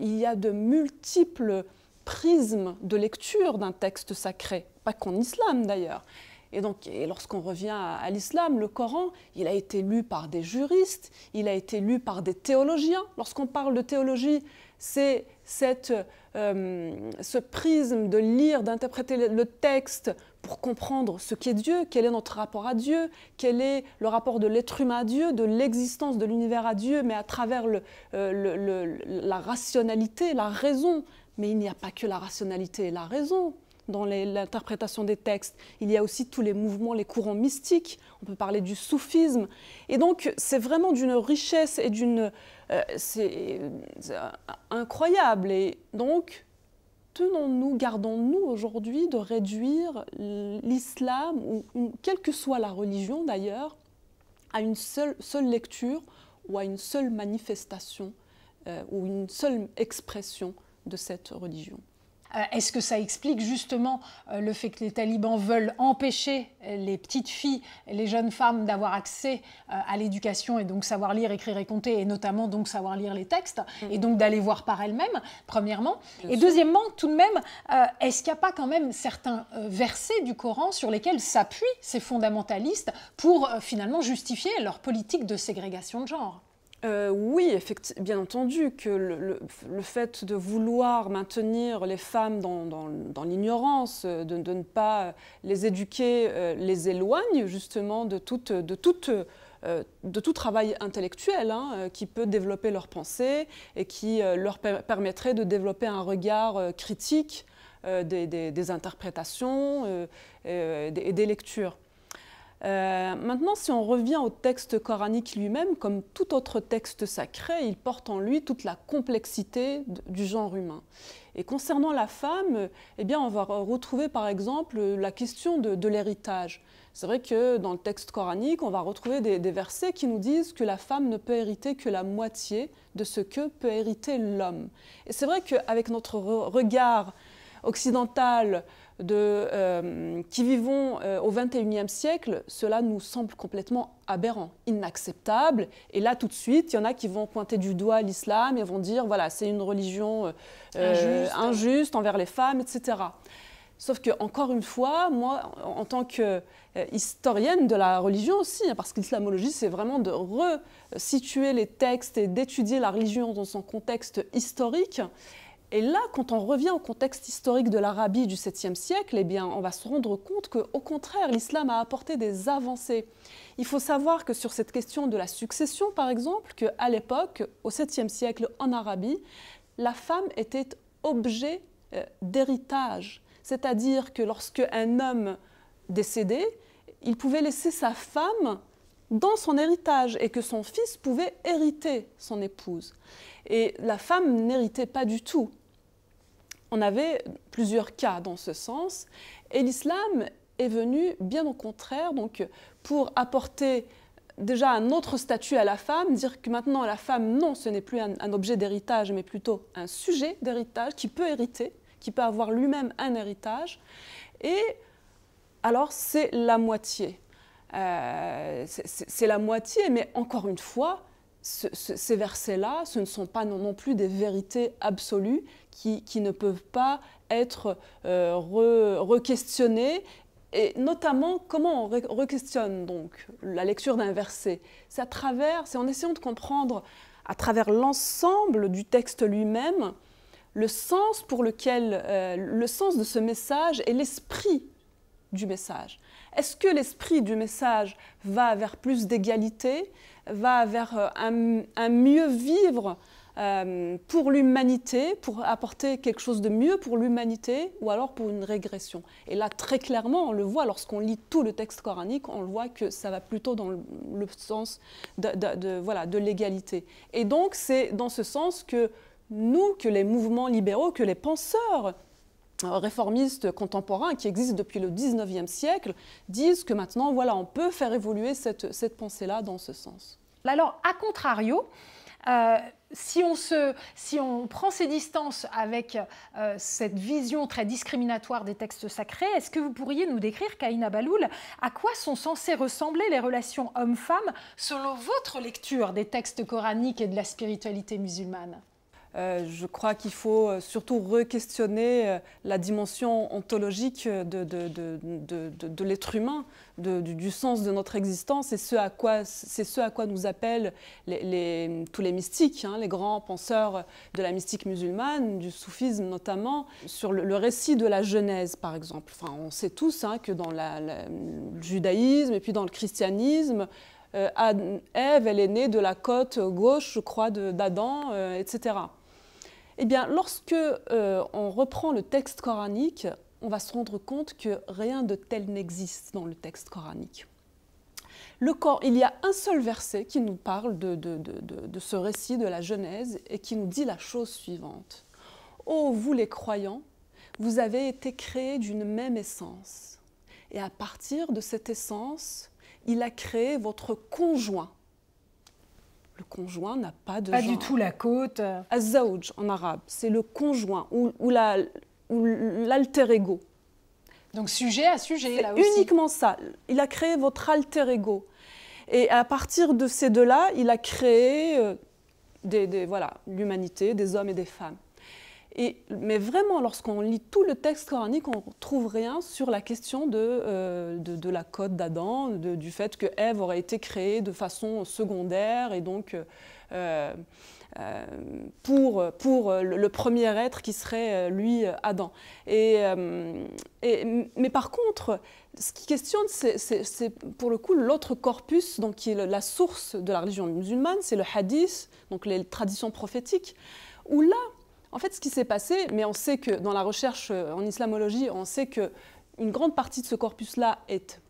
il y a de multiples prisme de lecture d'un texte sacré, pas qu'en islam d'ailleurs. Et donc, lorsqu'on revient à, l'islam, le Coran, il a été lu par des juristes, il a été lu par des théologiens. Lorsqu'on parle de théologie, c'est euh, ce prisme de lire, d'interpréter le texte pour comprendre ce qu'est Dieu, quel est notre rapport à Dieu, quel est le rapport de l'être humain à Dieu, de l'existence de l'univers à Dieu, mais à travers euh, la rationalité, la raison, mais il n'y a pas que la rationalité et la raison dans l'interprétation des textes. Il y a aussi tous les mouvements, les courants mystiques. On peut parler du soufisme. Et donc, c'est vraiment d'une richesse et d'une. Euh, c'est incroyable. Et donc, tenons-nous, gardons-nous aujourd'hui de réduire l'islam, ou quelle que soit la religion d'ailleurs, à une seule, seule lecture ou à une seule manifestation euh, ou une seule expression de cette religion. Euh, est-ce que ça explique justement euh, le fait que les talibans veulent empêcher les petites filles, les jeunes femmes d'avoir accès euh, à l'éducation et donc savoir lire, écrire et compter, et notamment donc savoir lire les textes, mm. et donc d'aller voir par elles-mêmes, premièrement Et deuxièmement, tout de même, est-ce qu'il n'y a pas quand même certains versets du Coran sur lesquels s'appuient ces fondamentalistes pour finalement justifier leur politique de ségrégation de genre? Euh, oui, bien entendu que le, fait de vouloir maintenir les femmes dans, l'ignorance, de, ne pas les éduquer, euh, les éloigne justement de, euh, tout travail intellectuel hein, qui peut développer leur pensée et qui leur permettrait de développer un regard critique des, interprétations et des lectures. Euh, maintenant, si on revient au texte coranique lui-même, comme tout autre texte sacré, il porte en lui toute la complexité du genre humain. Et concernant la femme, eh bien, on va retrouver par exemple la question de, l'héritage. C'est vrai que dans le texte coranique, on va retrouver des, des, versets qui nous disent que la femme ne peut hériter que la moitié de ce que peut hériter l'homme. Et c'est vrai qu'avec notre regard occidental de, euh, qui vivons euh, au XXIe siècle, cela nous semble complètement aberrant, inacceptable. Et là, tout de suite, il y en a qui vont pointer du doigt l'islam et vont dire, voilà, c'est une religion euh, injuste. envers les femmes, etc. Sauf que, encore une fois, moi, en tant que historienne de la religion aussi, hein, parce que l'islamologie, c'est vraiment de resituer les textes et d'étudier la religion dans son contexte historique. Et là, quand on revient au contexte historique de l'Arabie du 7e siècle, eh bien, on va se rendre compte qu'au contraire, l'islam a apporté des avancées. Il faut savoir que sur cette question de la succession, par exemple, qu'à l'époque, au 7e siècle en Arabie, la femme était objet euh, d'héritage. C'est-à-dire que lorsque un homme décédait, il pouvait laisser sa femme dans son héritage et que son fils pouvait hériter son épouse. Et la femme n'héritait pas du tout. On avait plusieurs cas dans ce sens. Et l'islam est venu, bien au contraire, donc pour apporter déjà un autre statut à la femme, dire que maintenant la femme, non, ce n'est plus un, objet d'héritage, mais plutôt un sujet d'héritage qui peut hériter, qui peut avoir lui-même un héritage. Et alors c'est la moitié. Euh, c'est la moitié, mais encore une fois, ces versets-là, ce ne sont pas non, plus des vérités absolues qui, ne peuvent pas être euh, re-questionnées. Et notamment, comment on re-questionne donc la lecture d'un verset? C'est à travers, c'est en essayant de comprendre à travers l'ensemble du texte lui-même le sens pour lequel, euh, le sens de ce message et l'esprit du message. Est-ce que l'esprit du message va vers plus d'égalité, va vers euh, un, mieux vivre euh, pour l'humanité, pour apporter quelque chose de mieux pour l'humanité, ou alors pour une régression Et là, très clairement, on le voit lorsqu'on lit tout le texte coranique, on le voit que ça va plutôt dans le, sens de, voilà, de l'égalité. Et donc, c'est dans ce sens que nous, que les mouvements libéraux, que les penseurs réformistes contemporains qui existent depuis le 19e siècle disent que maintenant, voilà, on peut faire évoluer cette, cette pensée-là dans ce sens. Alors, à contrario, euh, si, on prend ses distances avec euh, cette vision très discriminatoire des textes sacrés, est-ce que vous pourriez nous décrire, Kaina Baloul, à quoi sont censées ressembler les relations hommes-femmes selon votre lecture des textes coraniques et de la spiritualité musulmane? Euh, je crois qu'il faut euh, surtout re-questionner euh, la dimension ontologique de, l'être humain, du, sens de notre existence, et c'est ce à quoi nous appellent tous les mystiques, hein, les grands penseurs de la mystique musulmane, du soufisme notamment, sur le, récit de la Genèse par exemple. Enfin, on sait tous hein, que dans le judaïsme et puis dans le christianisme, Ève, elle est née de la côte gauche, je crois, d'Adam, etc. Eh bien, lorsque euh, on reprend le texte coranique, on va se rendre compte que rien de tel n'existe dans le texte coranique. Le il y a un seul verset qui nous parle de, de, ce récit de la Genèse et qui nous dit la chose suivante. Ô vous les croyants, vous avez été créés d'une même essence. Et à partir de cette essence, il a créé votre conjoint le conjoint n'a pas de pas du tout la côte. Azawj en arabe, c'est le conjoint ou, ou l'alter ego. Donc sujet à sujet là aussi. Uniquement ça. Il a créé votre alter ego. Et à partir de ces deux-là, il a créé euh, des, voilà l'humanité, des hommes et des femmes mais vraiment, lorsqu'on lit tout le texte coranique, on ne trouve rien sur la question de, euh, la côte d'Adam, du fait que Ève aurait été créée de façon secondaire et donc euh, euh, pour, le, premier être qui serait, lui, Adam. Mais par contre, ce qui questionne, c'est pour le coup l'autre corpus, donc qui est la source de la religion musulmane, c'est le hadith, donc les traditions prophétiques, où là, en fait, ce qui s'est passé, mais on sait que dans la recherche euh, en islamologie, on sait que une grande partie de ce corpus-là est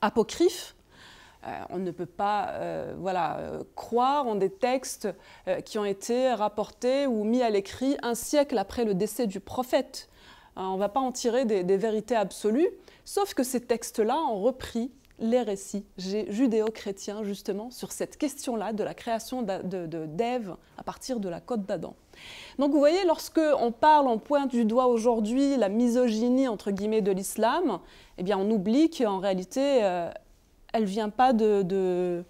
apocryphes. on ne peut pas voilà, croire en des textes qui ont été rapportés ou mis à l'écrit un siècle après le décès du prophète. on ne va pas en tirer des, des vérités absolues, sauf que ces textes-là ont repris les récits judéo-chrétiens justement sur cette question-là de la création d'Ève à partir de la côte d'Adam. Donc vous voyez, lorsque on parle, on pointe du doigt aujourd'hui la misogynie entre guillemets de l'islam, eh on oublie qu'en réalité, euh, elle vient pas de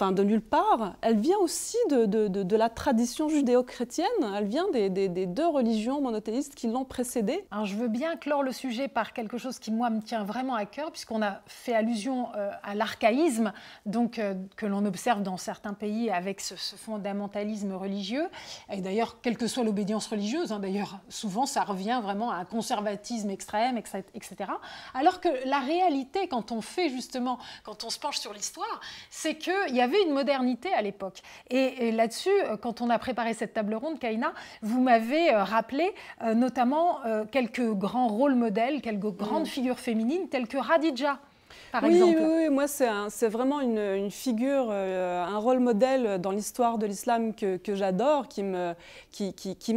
enfin de nulle part, elle vient aussi de, de, de, la tradition judéo-chrétienne, elle vient des, des, deux religions monothéistes qui l'ont précédée. Alors je veux bien clore le sujet par quelque chose qui moi me tient vraiment à cœur, puisqu'on a fait allusion euh, à l'archaïsme, donc euh, que l'on observe dans certains pays avec ce, fondamentalisme religieux, et d'ailleurs quelle que soit l'obédience religieuse, hein, d'ailleurs souvent ça revient vraiment à un conservatisme extrême, etc. Alors que la réalité, quand on fait justement, quand on se penche sur l'histoire, c'est qu'il y avait avait une modernité à l'époque. Et, là-dessus, euh, quand on a préparé cette table ronde, Kaina, vous m'avez euh, rappelé euh, notamment quelques grands rôles modèles, quelques grandes mm. figures féminines, telles que Radija. Par oui, exemple. oui, moi c'est vraiment une, figure, un rôle modèle dans l'histoire de l'islam que, j'adore, qui m'inspire qui, qui,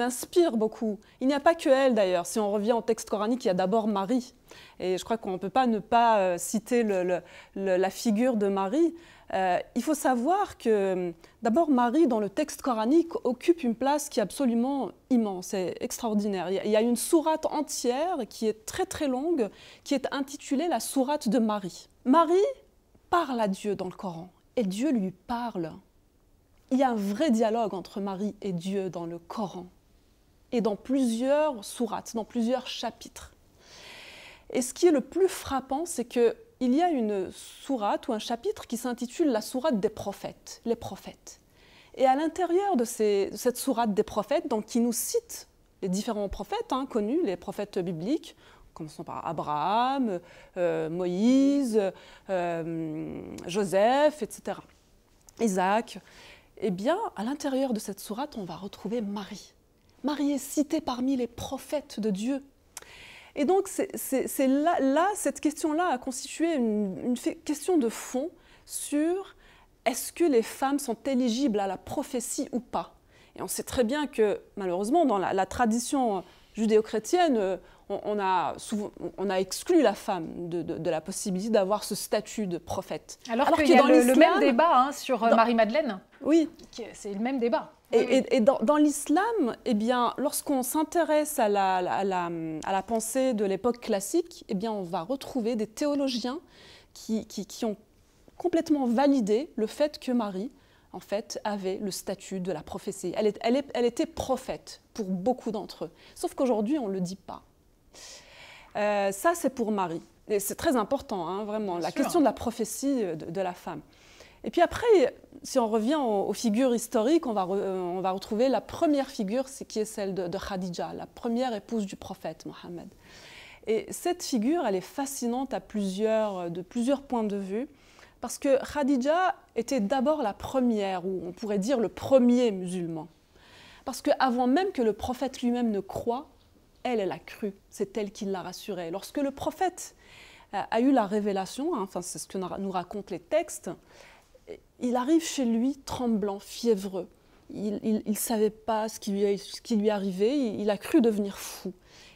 beaucoup. Il n'y a pas que elle d'ailleurs. Si on revient au texte coranique, il y a d'abord Marie. Et je crois qu'on ne peut pas ne pas citer le, la figure de Marie. Euh, il faut savoir que d'abord Marie, dans le texte coranique, occupe une place qui est absolument immense et extraordinaire. Il y a une sourate entière qui est très très longue, qui est intitulée la sourate de Marie. Marie parle à Dieu dans le Coran et Dieu lui parle. Il y a un vrai dialogue entre Marie et Dieu dans le Coran et dans plusieurs sourates, dans plusieurs chapitres. Et ce qui est le plus frappant, c'est que il y a une sourate ou un chapitre qui s'intitule la sourate des prophètes, les prophètes. Et à l'intérieur de cette sourate des prophètes, donc qui nous cite les différents prophètes hein, connus, les prophètes bibliques, commençons par Abraham, euh, Moïse, euh, Joseph, etc., Isaac, eh bien, à l'intérieur de cette sourate, on va retrouver Marie. Marie est citée parmi les prophètes de Dieu. Et donc, c'est là, cette question-là a constitué une, question de fond sur est-ce que les femmes sont éligibles à la prophétie ou pas? Et on sait très bien que, malheureusement, dans la, tradition judéo-chrétienne, on, a on a exclu la femme de, la possibilité d'avoir ce statut de prophète. Alors, qu'il y a le, même débat hein, sur Marie-Madeleine. Oui. C'est le même débat. Et, dans, l'islam, eh bien, lorsqu'on s'intéresse à la, à, la, pensée de l'époque classique, eh bien, on va retrouver des théologiens qui, qui, ont complètement validé le fait que Marie, en fait, avait le statut de la prophétie. Elle, elle, elle était prophète pour beaucoup d'entre eux. Sauf qu'aujourd'hui, on ne le dit pas. Euh, ça, c'est pour Marie. Et c'est très important, hein, vraiment, la question de la prophétie de la femme. Et puis après, si on revient aux, figures historiques, on va, euh, on va, retrouver la première figure, qui est celle de, Khadija, la première épouse du prophète Mohammed. Et cette figure, elle est fascinante à plusieurs, de plusieurs points de vue, parce que Khadija était d'abord la première, ou on pourrait dire le premier musulman. Parce qu'avant même que le prophète lui-même ne croie, elle, elle a cru. C'est elle qui l'a rassuré. Lorsque le prophète a eu la révélation, hein, enfin c'est ce que nous racontent les textes, il arrive chez lui tremblant, fiévreux. Il ne savait pas ce qui, lui, arrivait, il, a cru devenir fou.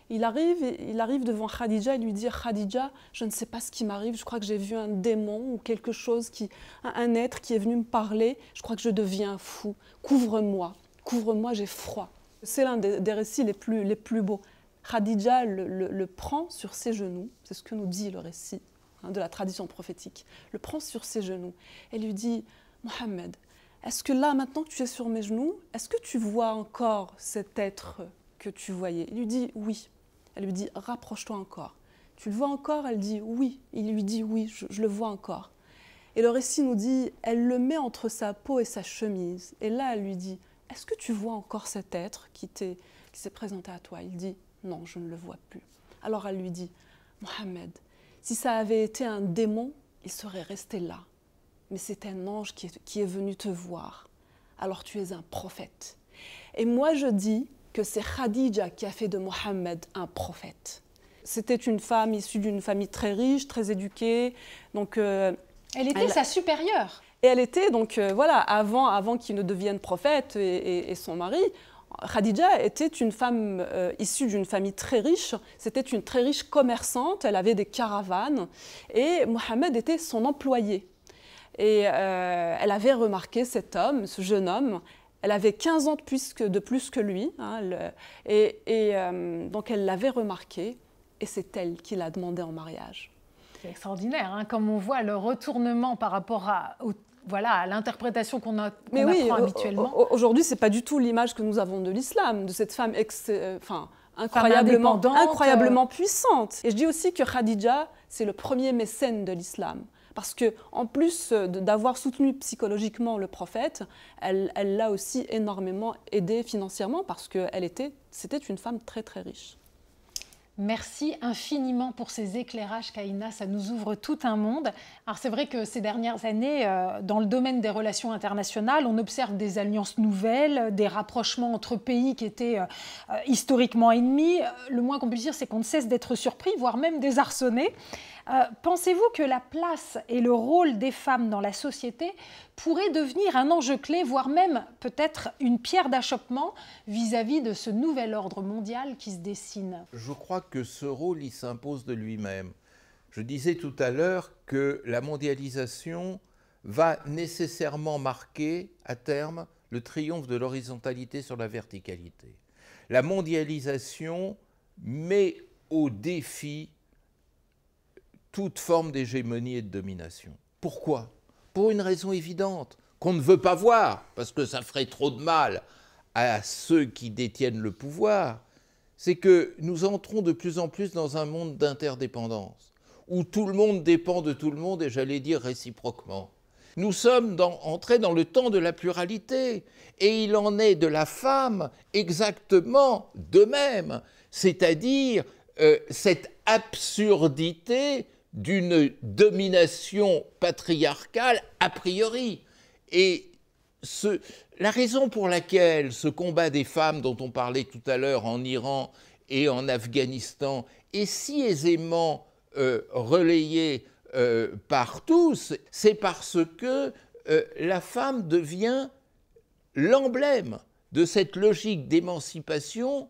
Il arrive, il arrive devant Khadija et lui dit Khadija, je ne sais pas ce qui m'arrive, je crois que j'ai vu un démon ou quelque chose, qui, un, être qui est venu me parler, je crois que je deviens fou. Couvre-moi, couvre-moi, j'ai froid. C'est l'un des, récits les plus, les plus beaux. Khadija le prend sur ses genoux, c'est ce que nous dit le récit. Hein, de la tradition prophétique, le prend sur ses genoux et lui dit Mohammed, est-ce que là, maintenant que tu es sur mes genoux, est-ce que tu vois encore cet être que tu voyais? Il lui dit oui. Elle lui dit rapproche-toi encore. Tu le vois encore? Elle dit oui. Il lui dit oui, je, le vois encore. Et le récit nous dit elle le met entre sa peau et sa chemise. Et là, elle lui dit est-ce que tu vois encore cet être qui s'est présenté à toi? Il dit non, je ne le vois plus. Alors elle lui dit Mohammed, si ça avait été un démon, il serait resté là. Mais c'est un ange qui est, qui est venu te voir. Alors tu es un prophète. Et moi je dis que c'est Khadija qui a fait de Mohammed un prophète. c'était une femme issue d'une famille très riche, très éduquée. Donc, elle était sa supérieure. Et elle était donc, voilà, avant, avant qu'il ne devienne prophète et, son mari, Khadija était une femme issue d'une famille très riche, c'était une très riche commerçante, elle avait des caravanes. Et Mohamed était son employé. Et elle avait remarqué cet homme, ce jeune homme, elle avait 15 ans de plus que, lui, hein, et, euh, donc elle l'avait remarqué, et c'est elle qui l'a demandé en mariage. C'est extraordinaire, hein, comme on voit le retournement par rapport à, voilà, à l'interprétation qu'on a Mais oui, habituellement. Aujourd'hui, c'est pas du tout l'image que nous avons de l'islam, de cette femme euh, enfin, incroyablement, incroyablement puissante. Et je dis aussi que Khadija, c'est le premier mécène de l'islam parce que en plus d'avoir soutenu psychologiquement le prophète, elle l'a aussi énormément aidé financièrement parce qu'elle était, c'était une femme très très riche. Merci infiniment pour ces éclairages, Kaina. Ça nous ouvre tout un monde. Alors c'est vrai que ces dernières années, euh, dans le domaine des relations internationales, on observe des alliances nouvelles, des rapprochements entre pays qui étaient euh, euh, historiquement ennemis. Le moins qu'on puisse dire, c'est qu'on ne cesse d'être surpris, voire même désarçonné. Euh, pensez-vous que la place et le rôle des femmes dans la société pourraient devenir un enjeu clé, voire même peut-être une pierre d'achoppement vis-à-vis de ce nouvel ordre mondial qui se dessine Je crois que ce rôle, il s'impose de lui-même. Je disais tout à l'heure que la mondialisation va nécessairement marquer à terme le triomphe de l'horizontalité sur la verticalité. La mondialisation met au défi toute forme d'hégémonie et de domination. Pourquoi? Pour une raison évidente, qu'on ne veut pas voir, parce que ça ferait trop de mal à ceux qui détiennent le pouvoir, c'est que nous entrons de plus en plus dans un monde d'interdépendance, où tout le monde dépend de tout le monde, et j'allais dire réciproquement. Nous sommes entrés dans le temps de la pluralité, et il en est de la femme exactement de même, c'est-à-dire euh, cette absurdité d'une domination patriarcale a priori. Et la raison pour laquelle ce combat des femmes dont on parlait tout à l'heure en Iran et en Afghanistan est si aisément euh, relayé euh, par tous, c'est parce que euh, la femme devient l'emblème de cette logique d'émancipation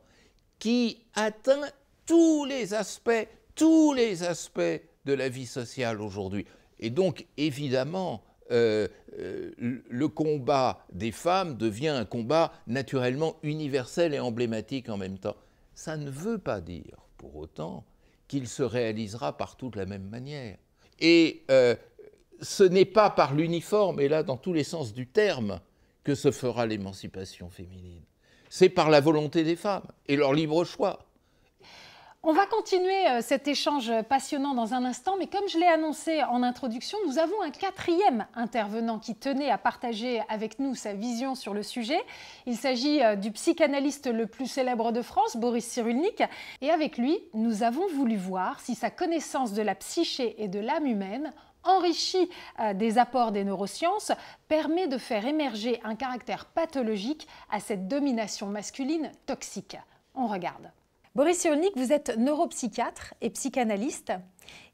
qui atteint tous les aspects, tous les aspects de la vie sociale aujourd'hui. Et donc, évidemment, euh, euh, le combat des femmes devient un combat naturellement universel et emblématique en même temps. Ça ne veut pas dire, pour autant, qu'il se réalisera partout de la même manière. Et euh, ce n'est pas par l'uniforme, et là dans tous les sens du terme, que se fera l'émancipation féminine. C'est par la volonté des femmes et leur libre choix. On va continuer euh, cet échange passionnant dans un instant, mais comme je l'ai annoncé en introduction, nous avons un quatrième intervenant qui tenait à partager avec nous sa vision sur le sujet. Il s'agit euh, du psychanalyste le plus célèbre de France, Boris Cyrulnik, et avec lui, nous avons voulu voir si sa connaissance de la psyché et de l'âme humaine enrichie euh, des apports des neurosciences, permet de faire émerger un caractère pathologique à cette domination masculine toxique. On regarde. Boris Cyrulnik, vous êtes neuropsychiatre et psychanalyste.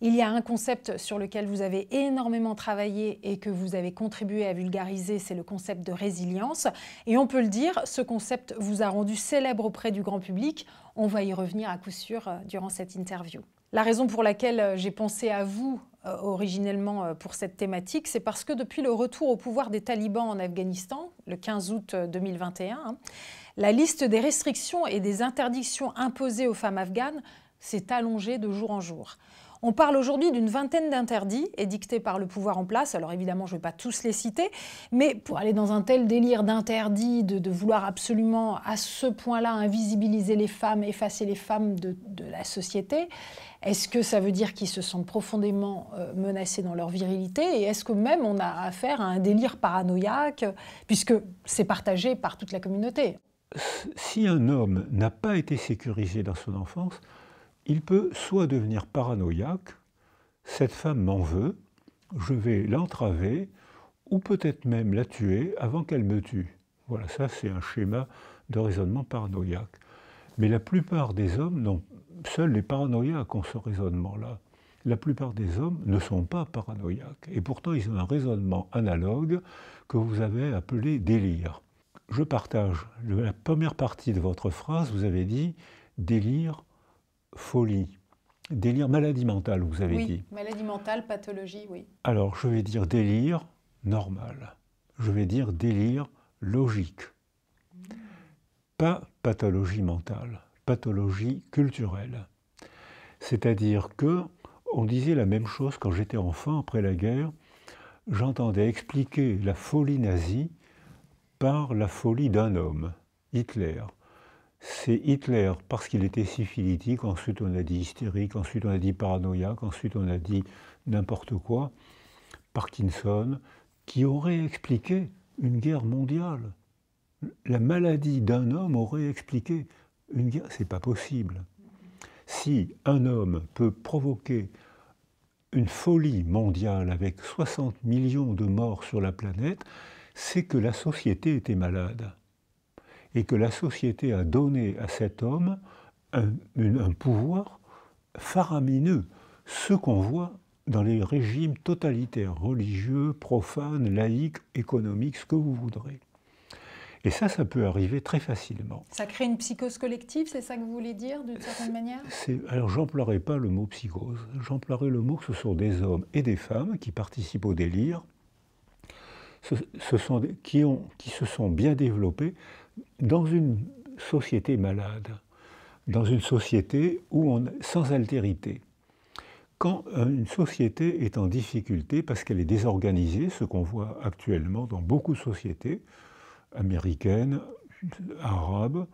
Il y a un concept sur lequel vous avez énormément travaillé et que vous avez contribué à vulgariser, c'est le concept de résilience. Et on peut le dire, ce concept vous a rendu célèbre auprès du grand public. On va y revenir à coup sûr euh, durant cette interview. La raison pour laquelle euh, j'ai pensé à vous euh, originellement pour cette thématique, c'est parce que depuis le retour au pouvoir des talibans en Afghanistan, le 15 août 2021, la liste des restrictions et des interdictions imposées aux femmes afghanes s'est allongée de jour en jour. On parle aujourd'hui d'une vingtaine d'interdits édictés par le pouvoir en place. Alors évidemment, je ne vais pas tous les citer, mais pour aller dans un tel délire d'interdits, de, vouloir absolument à ce point-là invisibiliser les femmes, effacer les femmes de, la société, est-ce que ça veut dire qu'ils se sentent profondément euh, menacés dans leur virilité? Et est-ce que même on a affaire à un délire paranoïaque, puisque c'est partagé par toute la communauté? Si un homme n'a pas été sécurisé dans son enfance, il peut soit devenir paranoïaque, cette femme m'en veut, je vais l'entraver, ou peut-être même la tuer avant qu'elle me tue. Voilà, ça c'est un schéma de raisonnement paranoïaque. Mais la plupart des hommes, non, seuls les paranoïaques ont ce raisonnement-là. La plupart des hommes ne sont pas paranoïaques. Et pourtant, ils ont un raisonnement analogue que vous avez appelé délire. Je partage la première partie de votre phrase, vous avez dit délire, folie. Délire, maladie mentale, vous avez oui, dit. Maladie mentale, pathologie, oui. Alors, je vais dire délire normal. Je vais dire délire logique. Pas pathologie mentale, pathologie culturelle. C'est-à-dire que on disait la même chose quand j'étais enfant après la guerre. J'entendais expliquer la folie nazie par la folie d'un homme, Hitler c'est Hitler, parce qu'il était syphilitique, ensuite on a dit hystérique, ensuite on a dit paranoïaque, ensuite on a dit n'importe quoi, Parkinson, qui aurait expliqué une guerre mondiale. La maladie d'un homme aurait expliqué une guerre. C'est pas possible. Si un homme peut provoquer une folie mondiale avec 60 millions de morts sur la planète, c'est que la société était malade et que la société a donné à cet homme un, pouvoir faramineux, ce qu'on voit dans les régimes totalitaires, religieux, profanes, laïques, économiques, ce que vous voudrez. Et ça, ça peut arriver très facilement. Ça crée une psychose collective, c'est ça que vous voulez dire, d'une certaine manière? Alors, j'emploierai pas le mot psychose. J'emploierai le mot que ce sont des hommes et des femmes qui participent au délire, qui, se sont bien développés dans une société malade, dans une société où on, sans altérité, quand une société est en difficulté parce qu'elle est désorganisée, ce qu'on voit actuellement dans beaucoup de sociétés américaines, arabes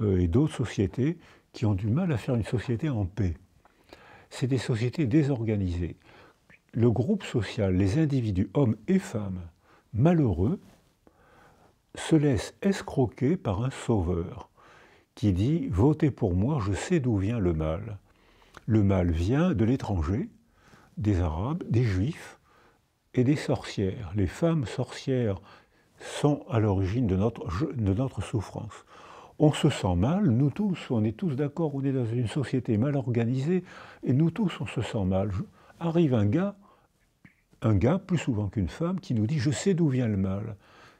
euh, et d'autres sociétés qui ont du mal à faire une société en paix. C'est des sociétés désorganisées. Le groupe social, les individus, hommes et femmes, malheureux, se laisse escroquer par un sauveur qui dit Votez pour moi, je sais d'où vient le mal. Le mal vient de l'étranger, des Arabes, des Juifs et des sorcières. Les femmes sorcières sont à l'origine de notre, de notre souffrance. On se sent mal, nous tous, on est tous d'accord, on est dans une société mal organisée, et nous tous, on se sent mal. Arrive un gars, un gars plus souvent qu'une femme, qui nous dit Je sais d'où vient le mal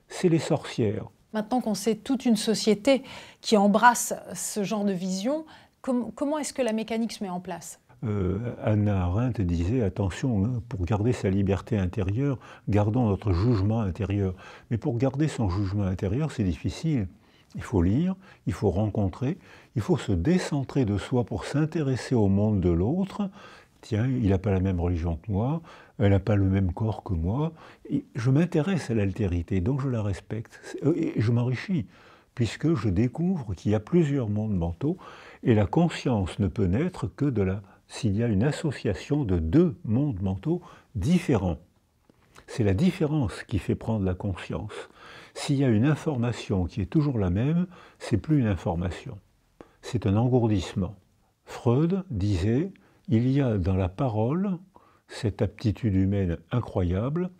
c'est les sorcières. Maintenant qu'on sait toute une société qui embrasse ce genre de vision, comment est-ce que la mécanique se met en place? Euh, Anna Arendt disait attention, hein, pour garder sa liberté intérieure, gardons notre jugement intérieur. Mais pour garder son jugement intérieur, c'est difficile. Il faut lire, il faut rencontrer, il faut se décentrer de soi pour s'intéresser au monde de l'autre. Tiens, il n'a pas la même religion que moi, elle n'a pas le même corps que moi. je m'intéresse à l'altérité, donc je la respecte. Et je m'enrichis, puisque je découvre qu'il y a plusieurs mondes mentaux, et la conscience ne peut naître que de la, s'il y a une association de deux mondes mentaux différents. C'est la différence qui fait prendre la conscience. S'il y a une information qui est toujours la même, c'est plus une information. C'est un engourdissement. Freud disait il y a dans la parole cette aptitude humaine incroyable,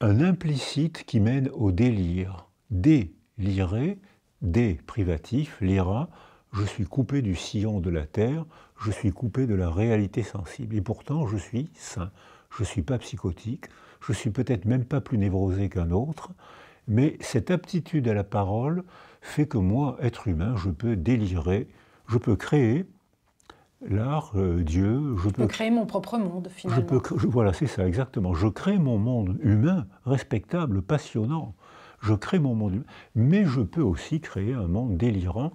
un implicite qui mène au délire. Délirer, dé privatif, lira, je suis coupé du sillon de la terre, je suis coupé de la réalité sensible. Et pourtant, je suis sain. Je ne suis pas psychotique, je suis peut-être même pas plus névrosé qu'un autre, mais cette aptitude à la parole fait que moi, être humain, je peux délirer, je peux créer, l'art, euh, Dieu. Je, peux créer mon propre monde, finalement. Je peux, voilà, c'est ça, exactement. Je crée mon monde humain, respectable, passionnant. Je crée mon monde humain, mais je peux aussi créer un monde délirant.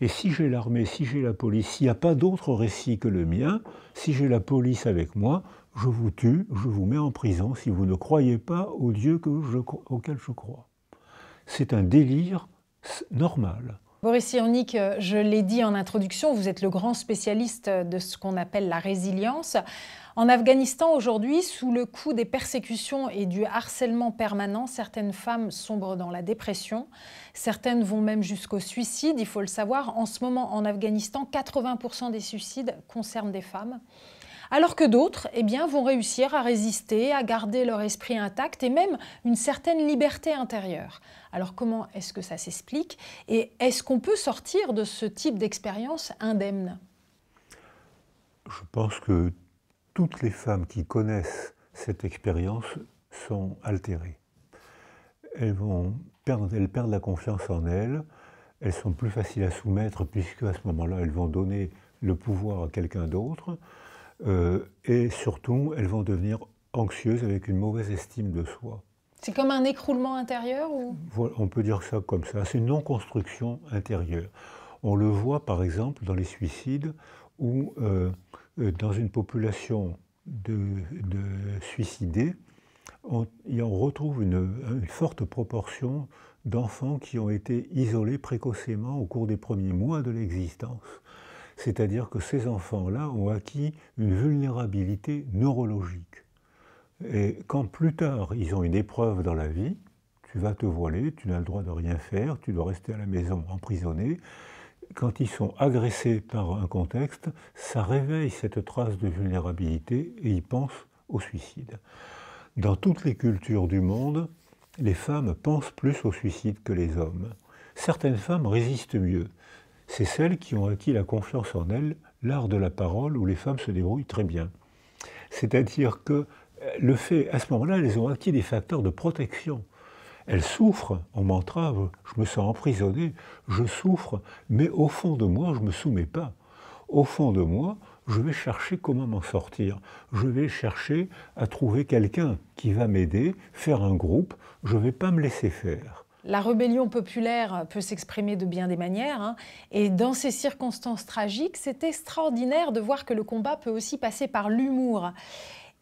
Et si j'ai l'armée, si j'ai la police, s'il n'y a pas d'autre récit que le mien, si j'ai la police avec moi, je vous tue, je vous mets en prison si vous ne croyez pas au Dieu que je, auquel je crois. C'est un délire normal. Boris Cyrulnik, euh, je l'ai dit en introduction, vous êtes le grand spécialiste de ce qu'on appelle la résilience. En Afghanistan, aujourd'hui, sous le coup des persécutions et du harcèlement permanent, certaines femmes sombrent dans la dépression. Certaines vont même jusqu'au suicide. Il faut le savoir, en ce moment, en Afghanistan, 80% des suicides concernent des femmes. Alors que d'autres eh vont réussir à résister, à garder leur esprit intact et même une certaine liberté intérieure. Alors comment est-ce que ça s'explique et est-ce qu'on peut sortir de ce type d'expérience indemne? Je pense que toutes les femmes qui connaissent cette expérience sont altérées. Elles, vont elles perdent la confiance en elles, elles sont plus faciles à soumettre puisque à ce moment-là, elles vont donner le pouvoir à quelqu'un d'autre. Euh, et surtout, elles vont devenir anxieuses avec une mauvaise estime de soi. C'est comme un écroulement intérieur ou? On peut dire ça comme ça. C'est une non-construction intérieure. On le voit par exemple dans les suicides où euh, euh, dans une population de, suicidés, on, on retrouve une, une, forte proportion d'enfants qui ont été isolés précocement au cours des premiers mois de l'existence. C'est-à-dire que ces enfants-là ont acquis une vulnérabilité neurologique. Et quand plus tard ils ont une épreuve dans la vie, tu vas te voiler, tu n'as le droit de rien faire, tu dois rester à la maison emprisonné. Quand ils sont agressés par un contexte, ça réveille cette trace de vulnérabilité et ils pensent au suicide. Dans toutes les cultures du monde, les femmes pensent plus au suicide que les hommes. Certaines femmes résistent mieux c'est celles qui ont acquis la confiance en elles, l'art de la parole, où les femmes se débrouillent très bien. C'est-à-dire que euh, le fait, à ce moment-là, elles ont acquis des facteurs de protection. Elles souffrent, on m'entrave, je me sens emprisonné, je souffre, mais au fond de moi, je ne me soumets pas. Au fond de moi, je vais chercher comment m'en sortir. Je vais chercher à trouver quelqu'un qui va m'aider, faire un groupe. Je ne vais pas me laisser faire. La rébellion populaire peut s'exprimer de bien des manières, hein. et dans ces circonstances tragiques, c'est extraordinaire de voir que le combat peut aussi passer par l'humour.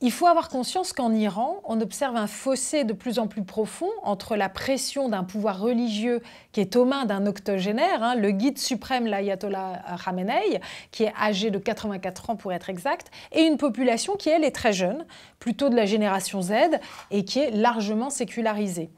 Il faut avoir conscience qu'en Iran, on observe un fossé de plus en plus profond entre la pression d'un pouvoir religieux qui est aux mains d'un octogénaire, hein, le guide suprême, l'ayatollah Khamenei, qui est âgé de 84 ans pour être exact, et une population qui, elle, est très jeune, plutôt de la génération Z, et qui est largement sécularisée.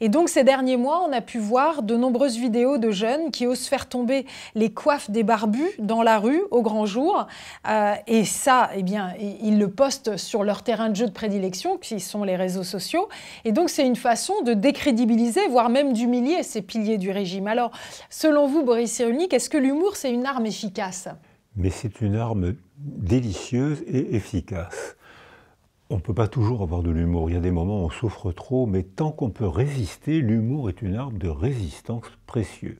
Et donc ces derniers mois, on a pu voir de nombreuses vidéos de jeunes qui osent faire tomber les coiffes des barbus dans la rue au grand jour. Euh, et ça, eh bien, ils le postent sur leur terrain de jeu de prédilection, qui sont les réseaux sociaux. Et donc c'est une façon de décrédibiliser, voire même d'humilier ces piliers du régime. Alors, selon vous, Boris Cyrulnik, est-ce que l'humour, c'est une arme efficace? Mais c'est une arme délicieuse et efficace. On ne peut pas toujours avoir de l'humour. Il y a des moments où on souffre trop, mais tant qu'on peut résister, l'humour est une arme de résistance précieuse.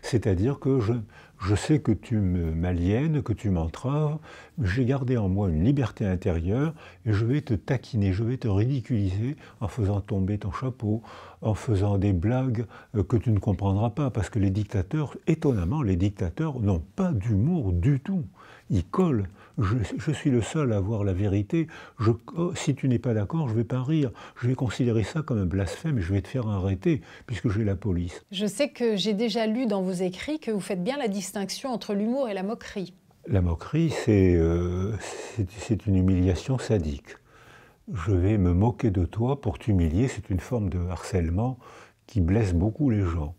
C'est-à-dire que je, je sais que tu m'aliènes, que tu m'entraves, j'ai gardé en moi une liberté intérieure et je vais te taquiner, je vais te ridiculiser en faisant tomber ton chapeau, en faisant des blagues euh, que tu ne comprendras pas, parce que les dictateurs, étonnamment, les dictateurs n'ont pas d'humour du tout. Ils collent je, suis le seul à voir la vérité. Oh, si tu n'es pas d'accord, je ne vais pas rire. Je vais considérer ça comme un blasphème et je vais te faire arrêter puisque j'ai la police. Je sais que j'ai déjà lu dans vos écrits que vous faites bien la distinction entre l'humour et la moquerie. La moquerie, c'est euh, une humiliation sadique. Je vais me moquer de toi pour t'humilier. C'est une forme de harcèlement qui blesse beaucoup les gens.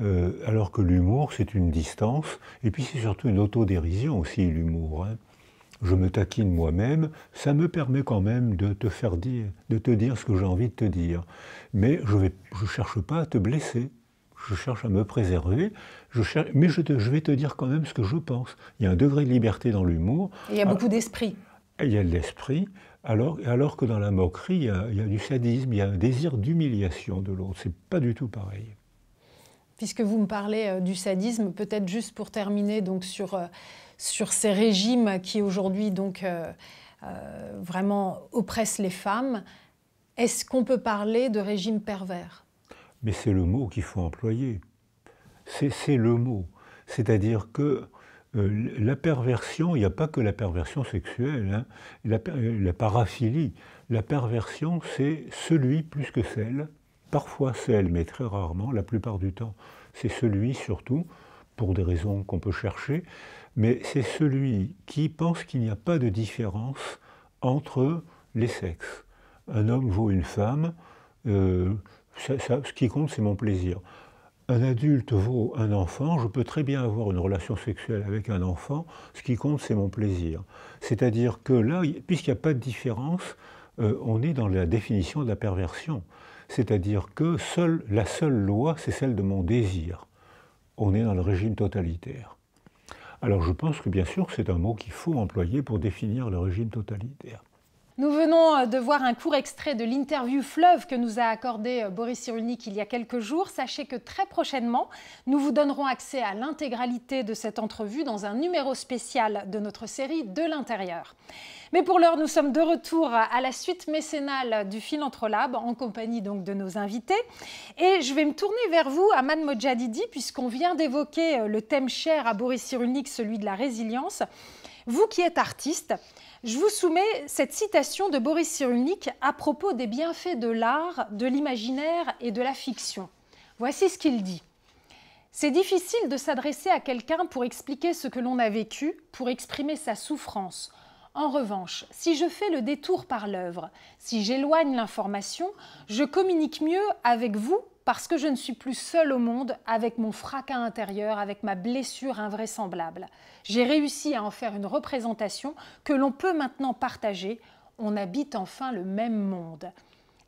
Euh, alors que l'humour, c'est une distance, et puis c'est surtout une autodérision aussi, l'humour. Hein je me taquine moi-même, ça me permet quand même de te faire dire, de te dire ce que j'ai envie de te dire. Mais je ne je cherche pas à te blesser. Je cherche à me préserver, je cherche, mais je, je, vais te dire quand même ce que je pense. Il y a un degré de liberté dans l'humour. Il y a beaucoup d'esprit. Il y a de l'esprit, alors, alors que dans la moquerie, il y, a, il y a du sadisme, il y a un désir d'humiliation de l'autre. C'est pas du tout pareil. Puisque vous me parlez euh, du sadisme, peut-être juste pour terminer donc sur euh, sur ces régimes qui aujourd'hui donc euh, euh, vraiment oppressent les femmes. Est-ce qu'on peut parler de régime pervers? Mais c'est le mot qu'il faut employer. C'est le mot. C'est-à-dire que euh, la perversion, il n'y a pas que la perversion sexuelle, hein. la, la, paraphilie. La perversion, c'est celui plus que celle, parfois celle, mais très rarement, la plupart du temps, c'est celui surtout, pour des raisons qu'on peut chercher, mais c'est celui qui pense qu'il n'y a pas de différence entre les sexes. Un homme vaut une femme, euh, ce qui compte c'est mon plaisir. un adulte vaut un enfant, je peux très bien avoir une relation sexuelle avec un enfant, ce qui compte c'est mon plaisir. C'est-à-dire que là, puisqu'il n'y a pas de différence, euh, on est dans la définition de la perversion. C'est-à-dire que la seule loi, c'est celle de mon désir. On est dans le régime totalitaire. Alors je pense que bien sûr c'est un mot qu'il faut employer pour définir le régime totalitaire. Nous venons euh, de voir un court extrait de l'interview Fleuve que nous a accordé euh, Boris Cyrulnik il y a quelques jours. Sachez que très prochainement, nous vous donnerons accès à l'intégralité de cette entrevue dans un numéro spécial de notre série De l'intérieur. Mais pour l'heure, nous sommes de retour à la suite mécénale du Philantrolab en compagnie donc de nos invités. Et je vais me tourner vers vous, Aman Mojadidi, puisqu'on vient d'évoquer euh, le thème cher à Boris Cyrulnik, celui de la résilience. Vous qui êtes artiste, je vous soumets cette citation de Boris Cyrulnik à propos des bienfaits de l'art, de l'imaginaire et de la fiction. Voici ce qu'il dit. C'est difficile de s'adresser à quelqu'un pour expliquer ce que l'on a vécu, pour exprimer sa souffrance. En revanche, si je fais le détour par l'œuvre, si j'éloigne l'information, je communique mieux avec vous parce que je ne suis plus seule au monde avec mon fracas intérieur, avec ma blessure invraisemblable. J'ai réussi à en faire une représentation que l'on peut maintenant partager. On habite enfin le même monde.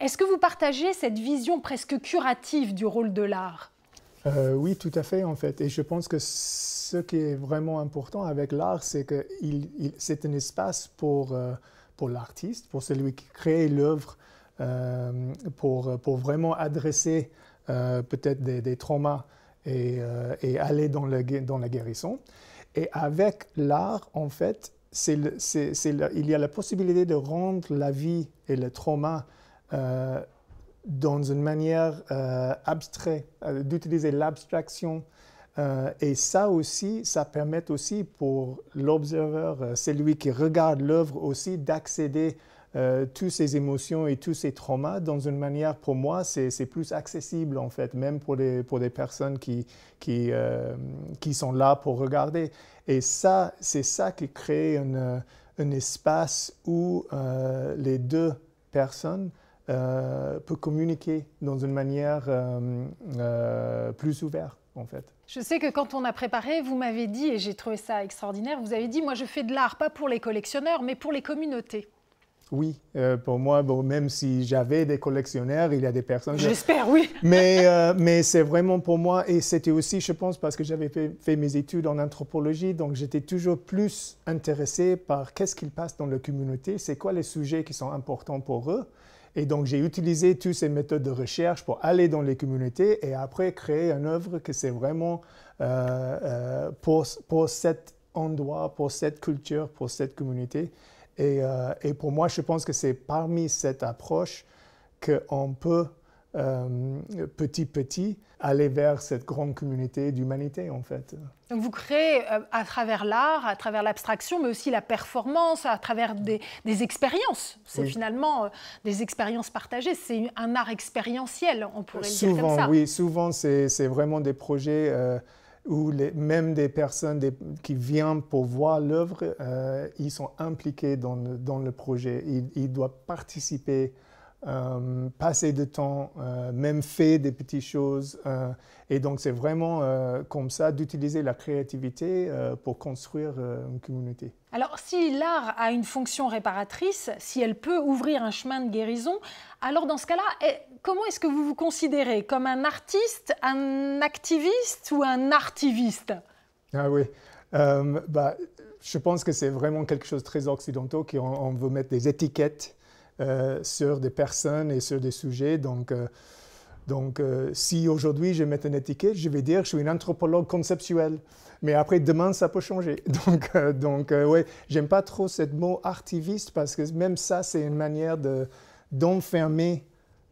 Est-ce que vous partagez cette vision presque curative du rôle de l'art? Euh, Oui, tout à fait en fait. Et je pense que ce qui est vraiment important avec l'art, c'est que c'est un espace pour, euh, pour l'artiste, pour celui qui crée l'œuvre, euh, pour, pour vraiment adresser peut-être des, traumas euh, et, aller dans, le, dans, la guérison. Et avec l'art, en fait, il y a la possibilité de rendre la vie et le trauma euh, dans une manière abstraite, d'utiliser l'abstraction. et ça aussi, ça permet aussi pour l'observeur, celui qui regarde l'œuvre aussi, d'accéder euh, toutes ces émotions et tous ces traumas dans une manière, pour moi, c'est plus accessible en fait, même pour des, personnes euh, qui sont là pour regarder. Et ça, c'est ça qui crée un, espace où euh, les deux personnes peuvent communiquer dans une manière plus ouverte en fait. Je sais que quand on a préparé, vous m'avez dit, et j'ai trouvé ça extraordinaire, vous avez dit, moi je fais de l'art pas pour les collectionneurs, mais pour les communautés. Oui, euh, pour moi, bon, même si j'avais des collectionneurs, il y a des personnes. J'espère, oui. mais euh, mais c'est vraiment pour moi, et c'était aussi, je pense, parce que j'avais fait, fait, mes études en anthropologie, donc j'étais toujours plus intéressé par qu'est-ce qu'il passe dans la communauté, c'est quoi les sujets qui sont importants pour eux. Et donc j'ai utilisé toutes ces méthodes de recherche pour aller dans les communautés et après créer une œuvre que c'est vraiment euh, pour, pour cet endroit, pour cette culture, pour cette communauté. Euh, et, pour moi, je pense que c'est parmi cette approche qu'on peut euh, petit petit aller vers cette grande communauté d'humanité en fait. Donc vous créez euh, à travers l'art, à travers l'abstraction, mais aussi la performance, à travers des, expériences. C'est finalement des expériences partagées. C'est un art expérientiel, on pourrait le dire comme ça. Oui, souvent c'est vraiment des projets où les, même des personnes qui viennent pour voir l'œuvre, euh, ils sont impliqués dans le, projet. Ils, doivent participer, euh, passer du temps, euh, même faire des petites choses. et donc, c'est vraiment comme ça d'utiliser la créativité pour construire une communauté. Alors, si l'art a une fonction réparatrice, si elle peut ouvrir un chemin de guérison, alors dans ce cas-là, eh, comment est-ce que vous vous considérez? Comme un artiste, un activiste ou un artiviste? Ah oui, euh, bah, je pense que c'est vraiment quelque chose de très occidental, qu'on on veut mettre des étiquettes euh, sur des personnes et sur des sujets. Donc, euh, donc si aujourd'hui je mets une étiquette, je vais dire je suis un anthropologue conceptuel. Mais après, demain, ça peut changer. Donc, donc ouais, j'aime pas trop ce mot artiviste parce que même ça, c'est une manière de, d'enfermer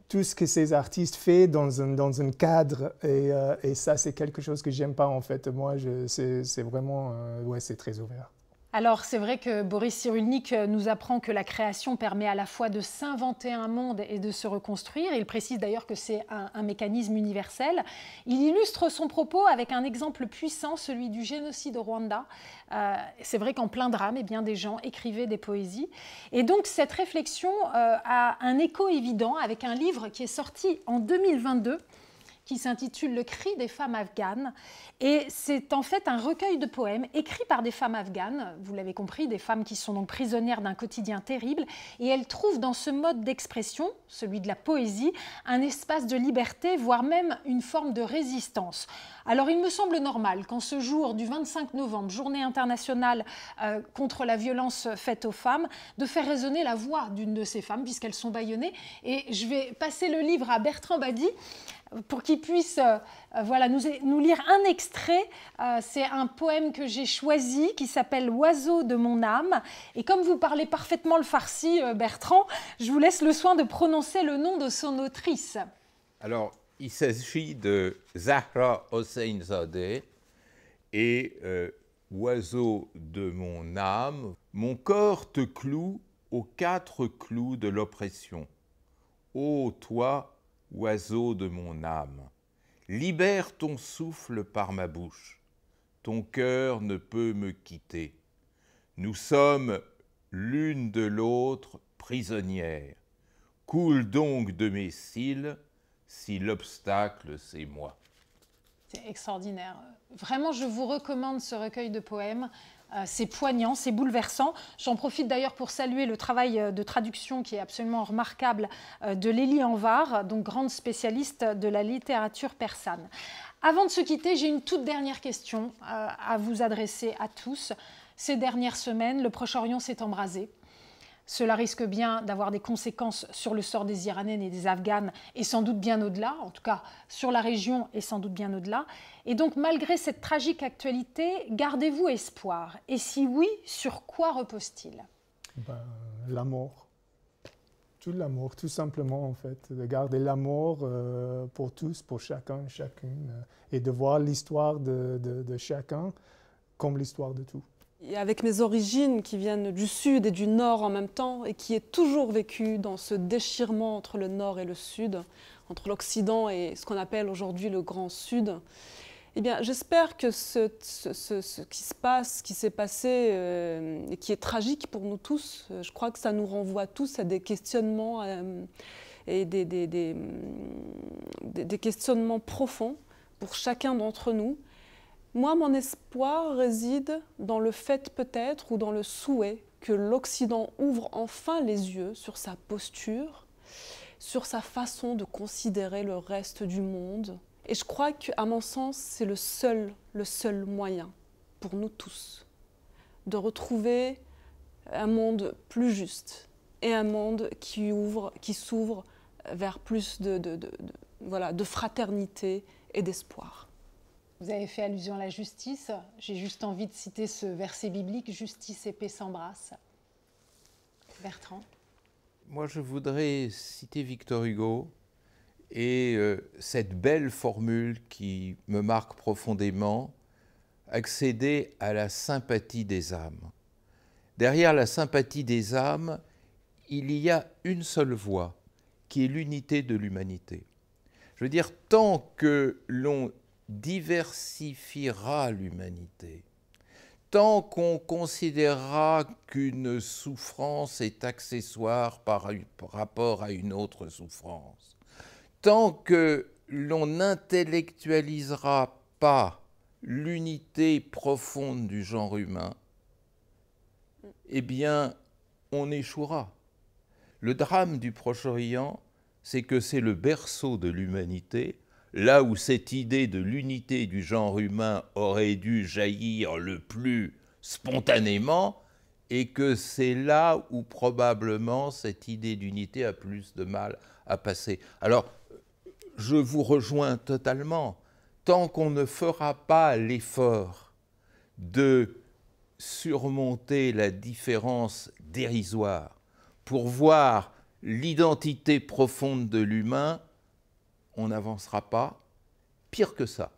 tout ce que ces artistes font dans un, dans un cadre. Et, euh, et ça, c'est quelque chose que j'aime pas, en fait. Moi, c'est vraiment... Euh, ouais, c'est très ouvert. Alors c'est vrai que Boris Cyrulnik nous apprend que la création permet à la fois de s'inventer un monde et de se reconstruire. Il précise d'ailleurs que c'est un, mécanisme universel. Il illustre son propos avec un exemple puissant, celui du génocide au Rwanda. Euh, c'est vrai qu'en plein drame, eh bien, des gens écrivaient des poésies. Et donc cette réflexion euh, a un écho évident avec un livre qui est sorti en 2022 qui s'intitule Le cri des femmes afghanes. Et c'est en fait un recueil de poèmes écrits par des femmes afghanes, vous l'avez compris, des femmes qui sont donc prisonnières d'un quotidien terrible. Et elles trouvent dans ce mode d'expression, celui de la poésie, un espace de liberté, voire même une forme de résistance. Alors il me semble normal qu'en ce jour du 25 novembre, journée internationale euh, contre la violence faite aux femmes, de faire résonner la voix d'une de ces femmes, puisqu'elles sont bâillonnées. Et je vais passer le livre à Bertrand Badi pour qu'il puisse euh, voilà, nous, lire un extrait. Euh, c'est un poème que j'ai choisi qui s'appelle Oiseau de mon âme. Et comme vous parlez parfaitement le farsi, euh, Bertrand, je vous laisse le soin de prononcer le nom de son autrice. Alors, il s'agit de Zahra Hossein-Zadeh et Oiseau de mon âme, mon corps te cloue aux quatre clous de l'oppression. Ô toi, oiseau de mon âme, libère ton souffle par ma bouche, ton cœur ne peut me quitter. Nous sommes l'une de l'autre prisonnières. Coule donc de mes cils si l'obstacle c'est moi. C'est extraordinaire. Vraiment, je vous recommande ce recueil de poèmes. Euh, c'est poignant, c'est bouleversant. J'en profite d'ailleurs pour saluer le travail euh, de traduction qui est absolument remarquable euh, de Lélie Anvar, donc grande spécialiste de la littérature persane. Avant de se quitter, j'ai une toute dernière question à vous adresser à tous. Ces dernières semaines, le Proche-Orient s'est embrasé. Cela risque bien d'avoir des conséquences sur le sort des Iraniennes et des Afghanes, et sans doute bien au-delà, en tout cas sur la région et sans doute bien au-delà. Et donc, malgré cette tragique actualité, gardez-vous espoir Et si oui, sur quoi repose-t-il? Ben, L'amour. Tout l'amour, tout simplement, en fait. De garder l'amour euh, pour tous, pour chacun, chacune, euh, et de voir l'histoire de chacun comme l'histoire de tout. Et avec mes origines qui viennent du sud et du nord en même temps, et qui est toujours vécu dans ce déchirement entre le nord et le sud, entre l'Occident et ce qu'on appelle aujourd'hui le Grand Sud, eh bien, j'espère que ce, qui se passe, ce qui s'est passé, euh, et qui est tragique pour nous tous, euh, je crois que ça nous renvoie tous à des questionnements euh, et des questionnements profonds pour chacun d'entre nous moi, mon espoir réside dans le fait peut-être ou dans le souhait que l'Occident ouvre enfin les yeux sur sa posture, sur sa façon de considérer le reste du monde. Et je crois qu'à mon sens, c'est le seul, le seul moyen pour nous tous de retrouver un monde plus juste et un monde qui ouvre, qui s'ouvre vers plus de, voilà, de fraternité et d'espoir. Vous avez fait allusion à la justice. J'ai juste envie de citer ce verset biblique Justice et paix s'embrassent. Bertrand Moi, je voudrais citer Victor Hugo et euh, cette belle formule qui me marque profondément accéder à la sympathie des âmes. Derrière la sympathie des âmes, il y a une seule voie, qui est l'unité de l'humanité. Je veux dire, tant que l'on diversifiera l'humanité. Tant qu'on considérera qu'une souffrance est accessoire par, rapport à une autre souffrance, tant que l'on n'intellectualisera pas l'unité profonde du genre humain, eh bien, on échouera. Le drame du Proche-Orient, c'est que c'est le berceau de l'humanité, là où cette idée de l'unité du genre humain aurait dû jaillir le plus spontanément, et que c'est là où probablement cette idée d'unité a plus de mal à passer. Alors, je vous rejoins totalement. Tant qu'on ne fera pas l'effort de surmonter la différence dérisoire pour voir l'identité profonde de l'humain, on n'avancera pas. Pire que ça,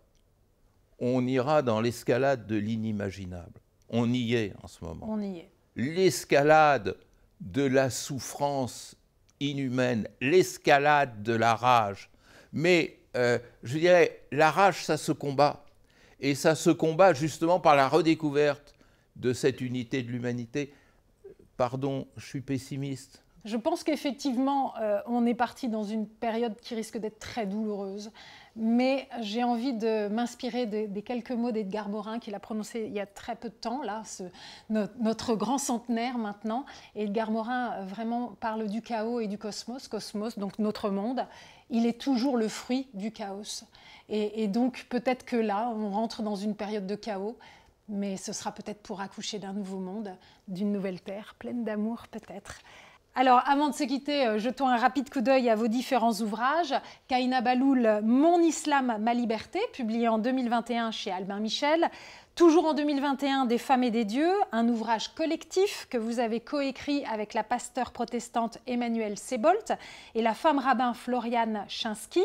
on ira dans l'escalade de l'inimaginable. On y est en ce moment. On y est. L'escalade de la souffrance inhumaine, l'escalade de la rage. Mais euh, je dirais, la rage, ça se combat. Et ça se combat justement par la redécouverte de cette unité de l'humanité. Pardon, je suis pessimiste. Je pense qu'effectivement, euh, on est parti dans une période qui risque d'être très douloureuse. mais j'ai envie de m'inspirer des, quelques mots d'Edgar Morin qu'il a prononcé il y a très peu de temps, là, notre, grand centenaire maintenant. Edgar Morin euh, vraiment parle du chaos et du cosmos, cosmos, donc notre monde. Il est toujours le fruit du chaos. et donc peut-être que là, on rentre dans une période de chaos, mais ce sera peut-être pour accoucher d'un nouveau monde, d'une nouvelle terre, pleine d'amour peut-être. Alors, avant de se quitter, euh, jetons un rapide coup d'œil à vos différents ouvrages. Kaina Baloul, Mon Islam, ma liberté, publié en 2021 chez Albin Michel. Toujours en 2021, Des femmes et des dieux, un ouvrage collectif que vous avez coécrit avec la pasteur protestante Emmanuelle Sebolt et la femme rabbin Floriane Chinsky,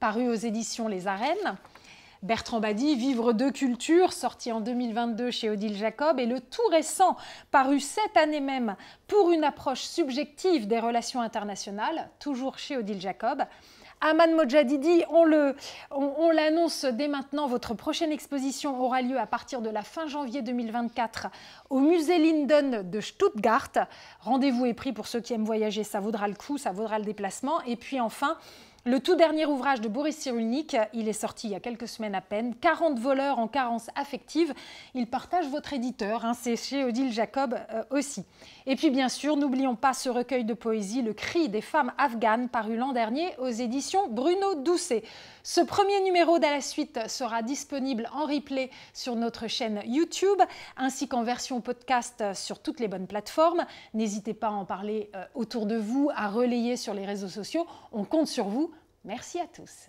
paru aux éditions Les Arènes. Bertrand Badi, Vivre de culture, sorti en 2022 chez Odile Jacob, et le tout récent, paru cette année même pour une approche subjective des relations internationales, toujours chez Odile Jacob. Aman Mojadidi, on, l'annonce dès maintenant, votre prochaine exposition aura lieu à partir de la fin janvier 2024 au musée Linden de Stuttgart. Rendez-vous est pris pour ceux qui aiment voyager, ça vaudra le coup, ça vaudra le déplacement. Et puis enfin, le tout dernier ouvrage de Boris Cyrulnik, il est sorti il y a quelques semaines à peine, 40 voleurs en carence affective. Il partage votre éditeur, hein, c'est chez Odile Jacob euh, aussi. Et puis bien sûr, n'oublions pas ce recueil de poésie, Le cri des femmes afghanes, paru l'an dernier aux éditions Bruno Doucet. Ce premier numéro de la suite sera disponible en replay sur notre chaîne YouTube, ainsi qu'en version podcast sur toutes les bonnes plateformes. N'hésitez pas à en parler euh, autour de vous, à relayer sur les réseaux sociaux. On compte sur vous. Merci à tous.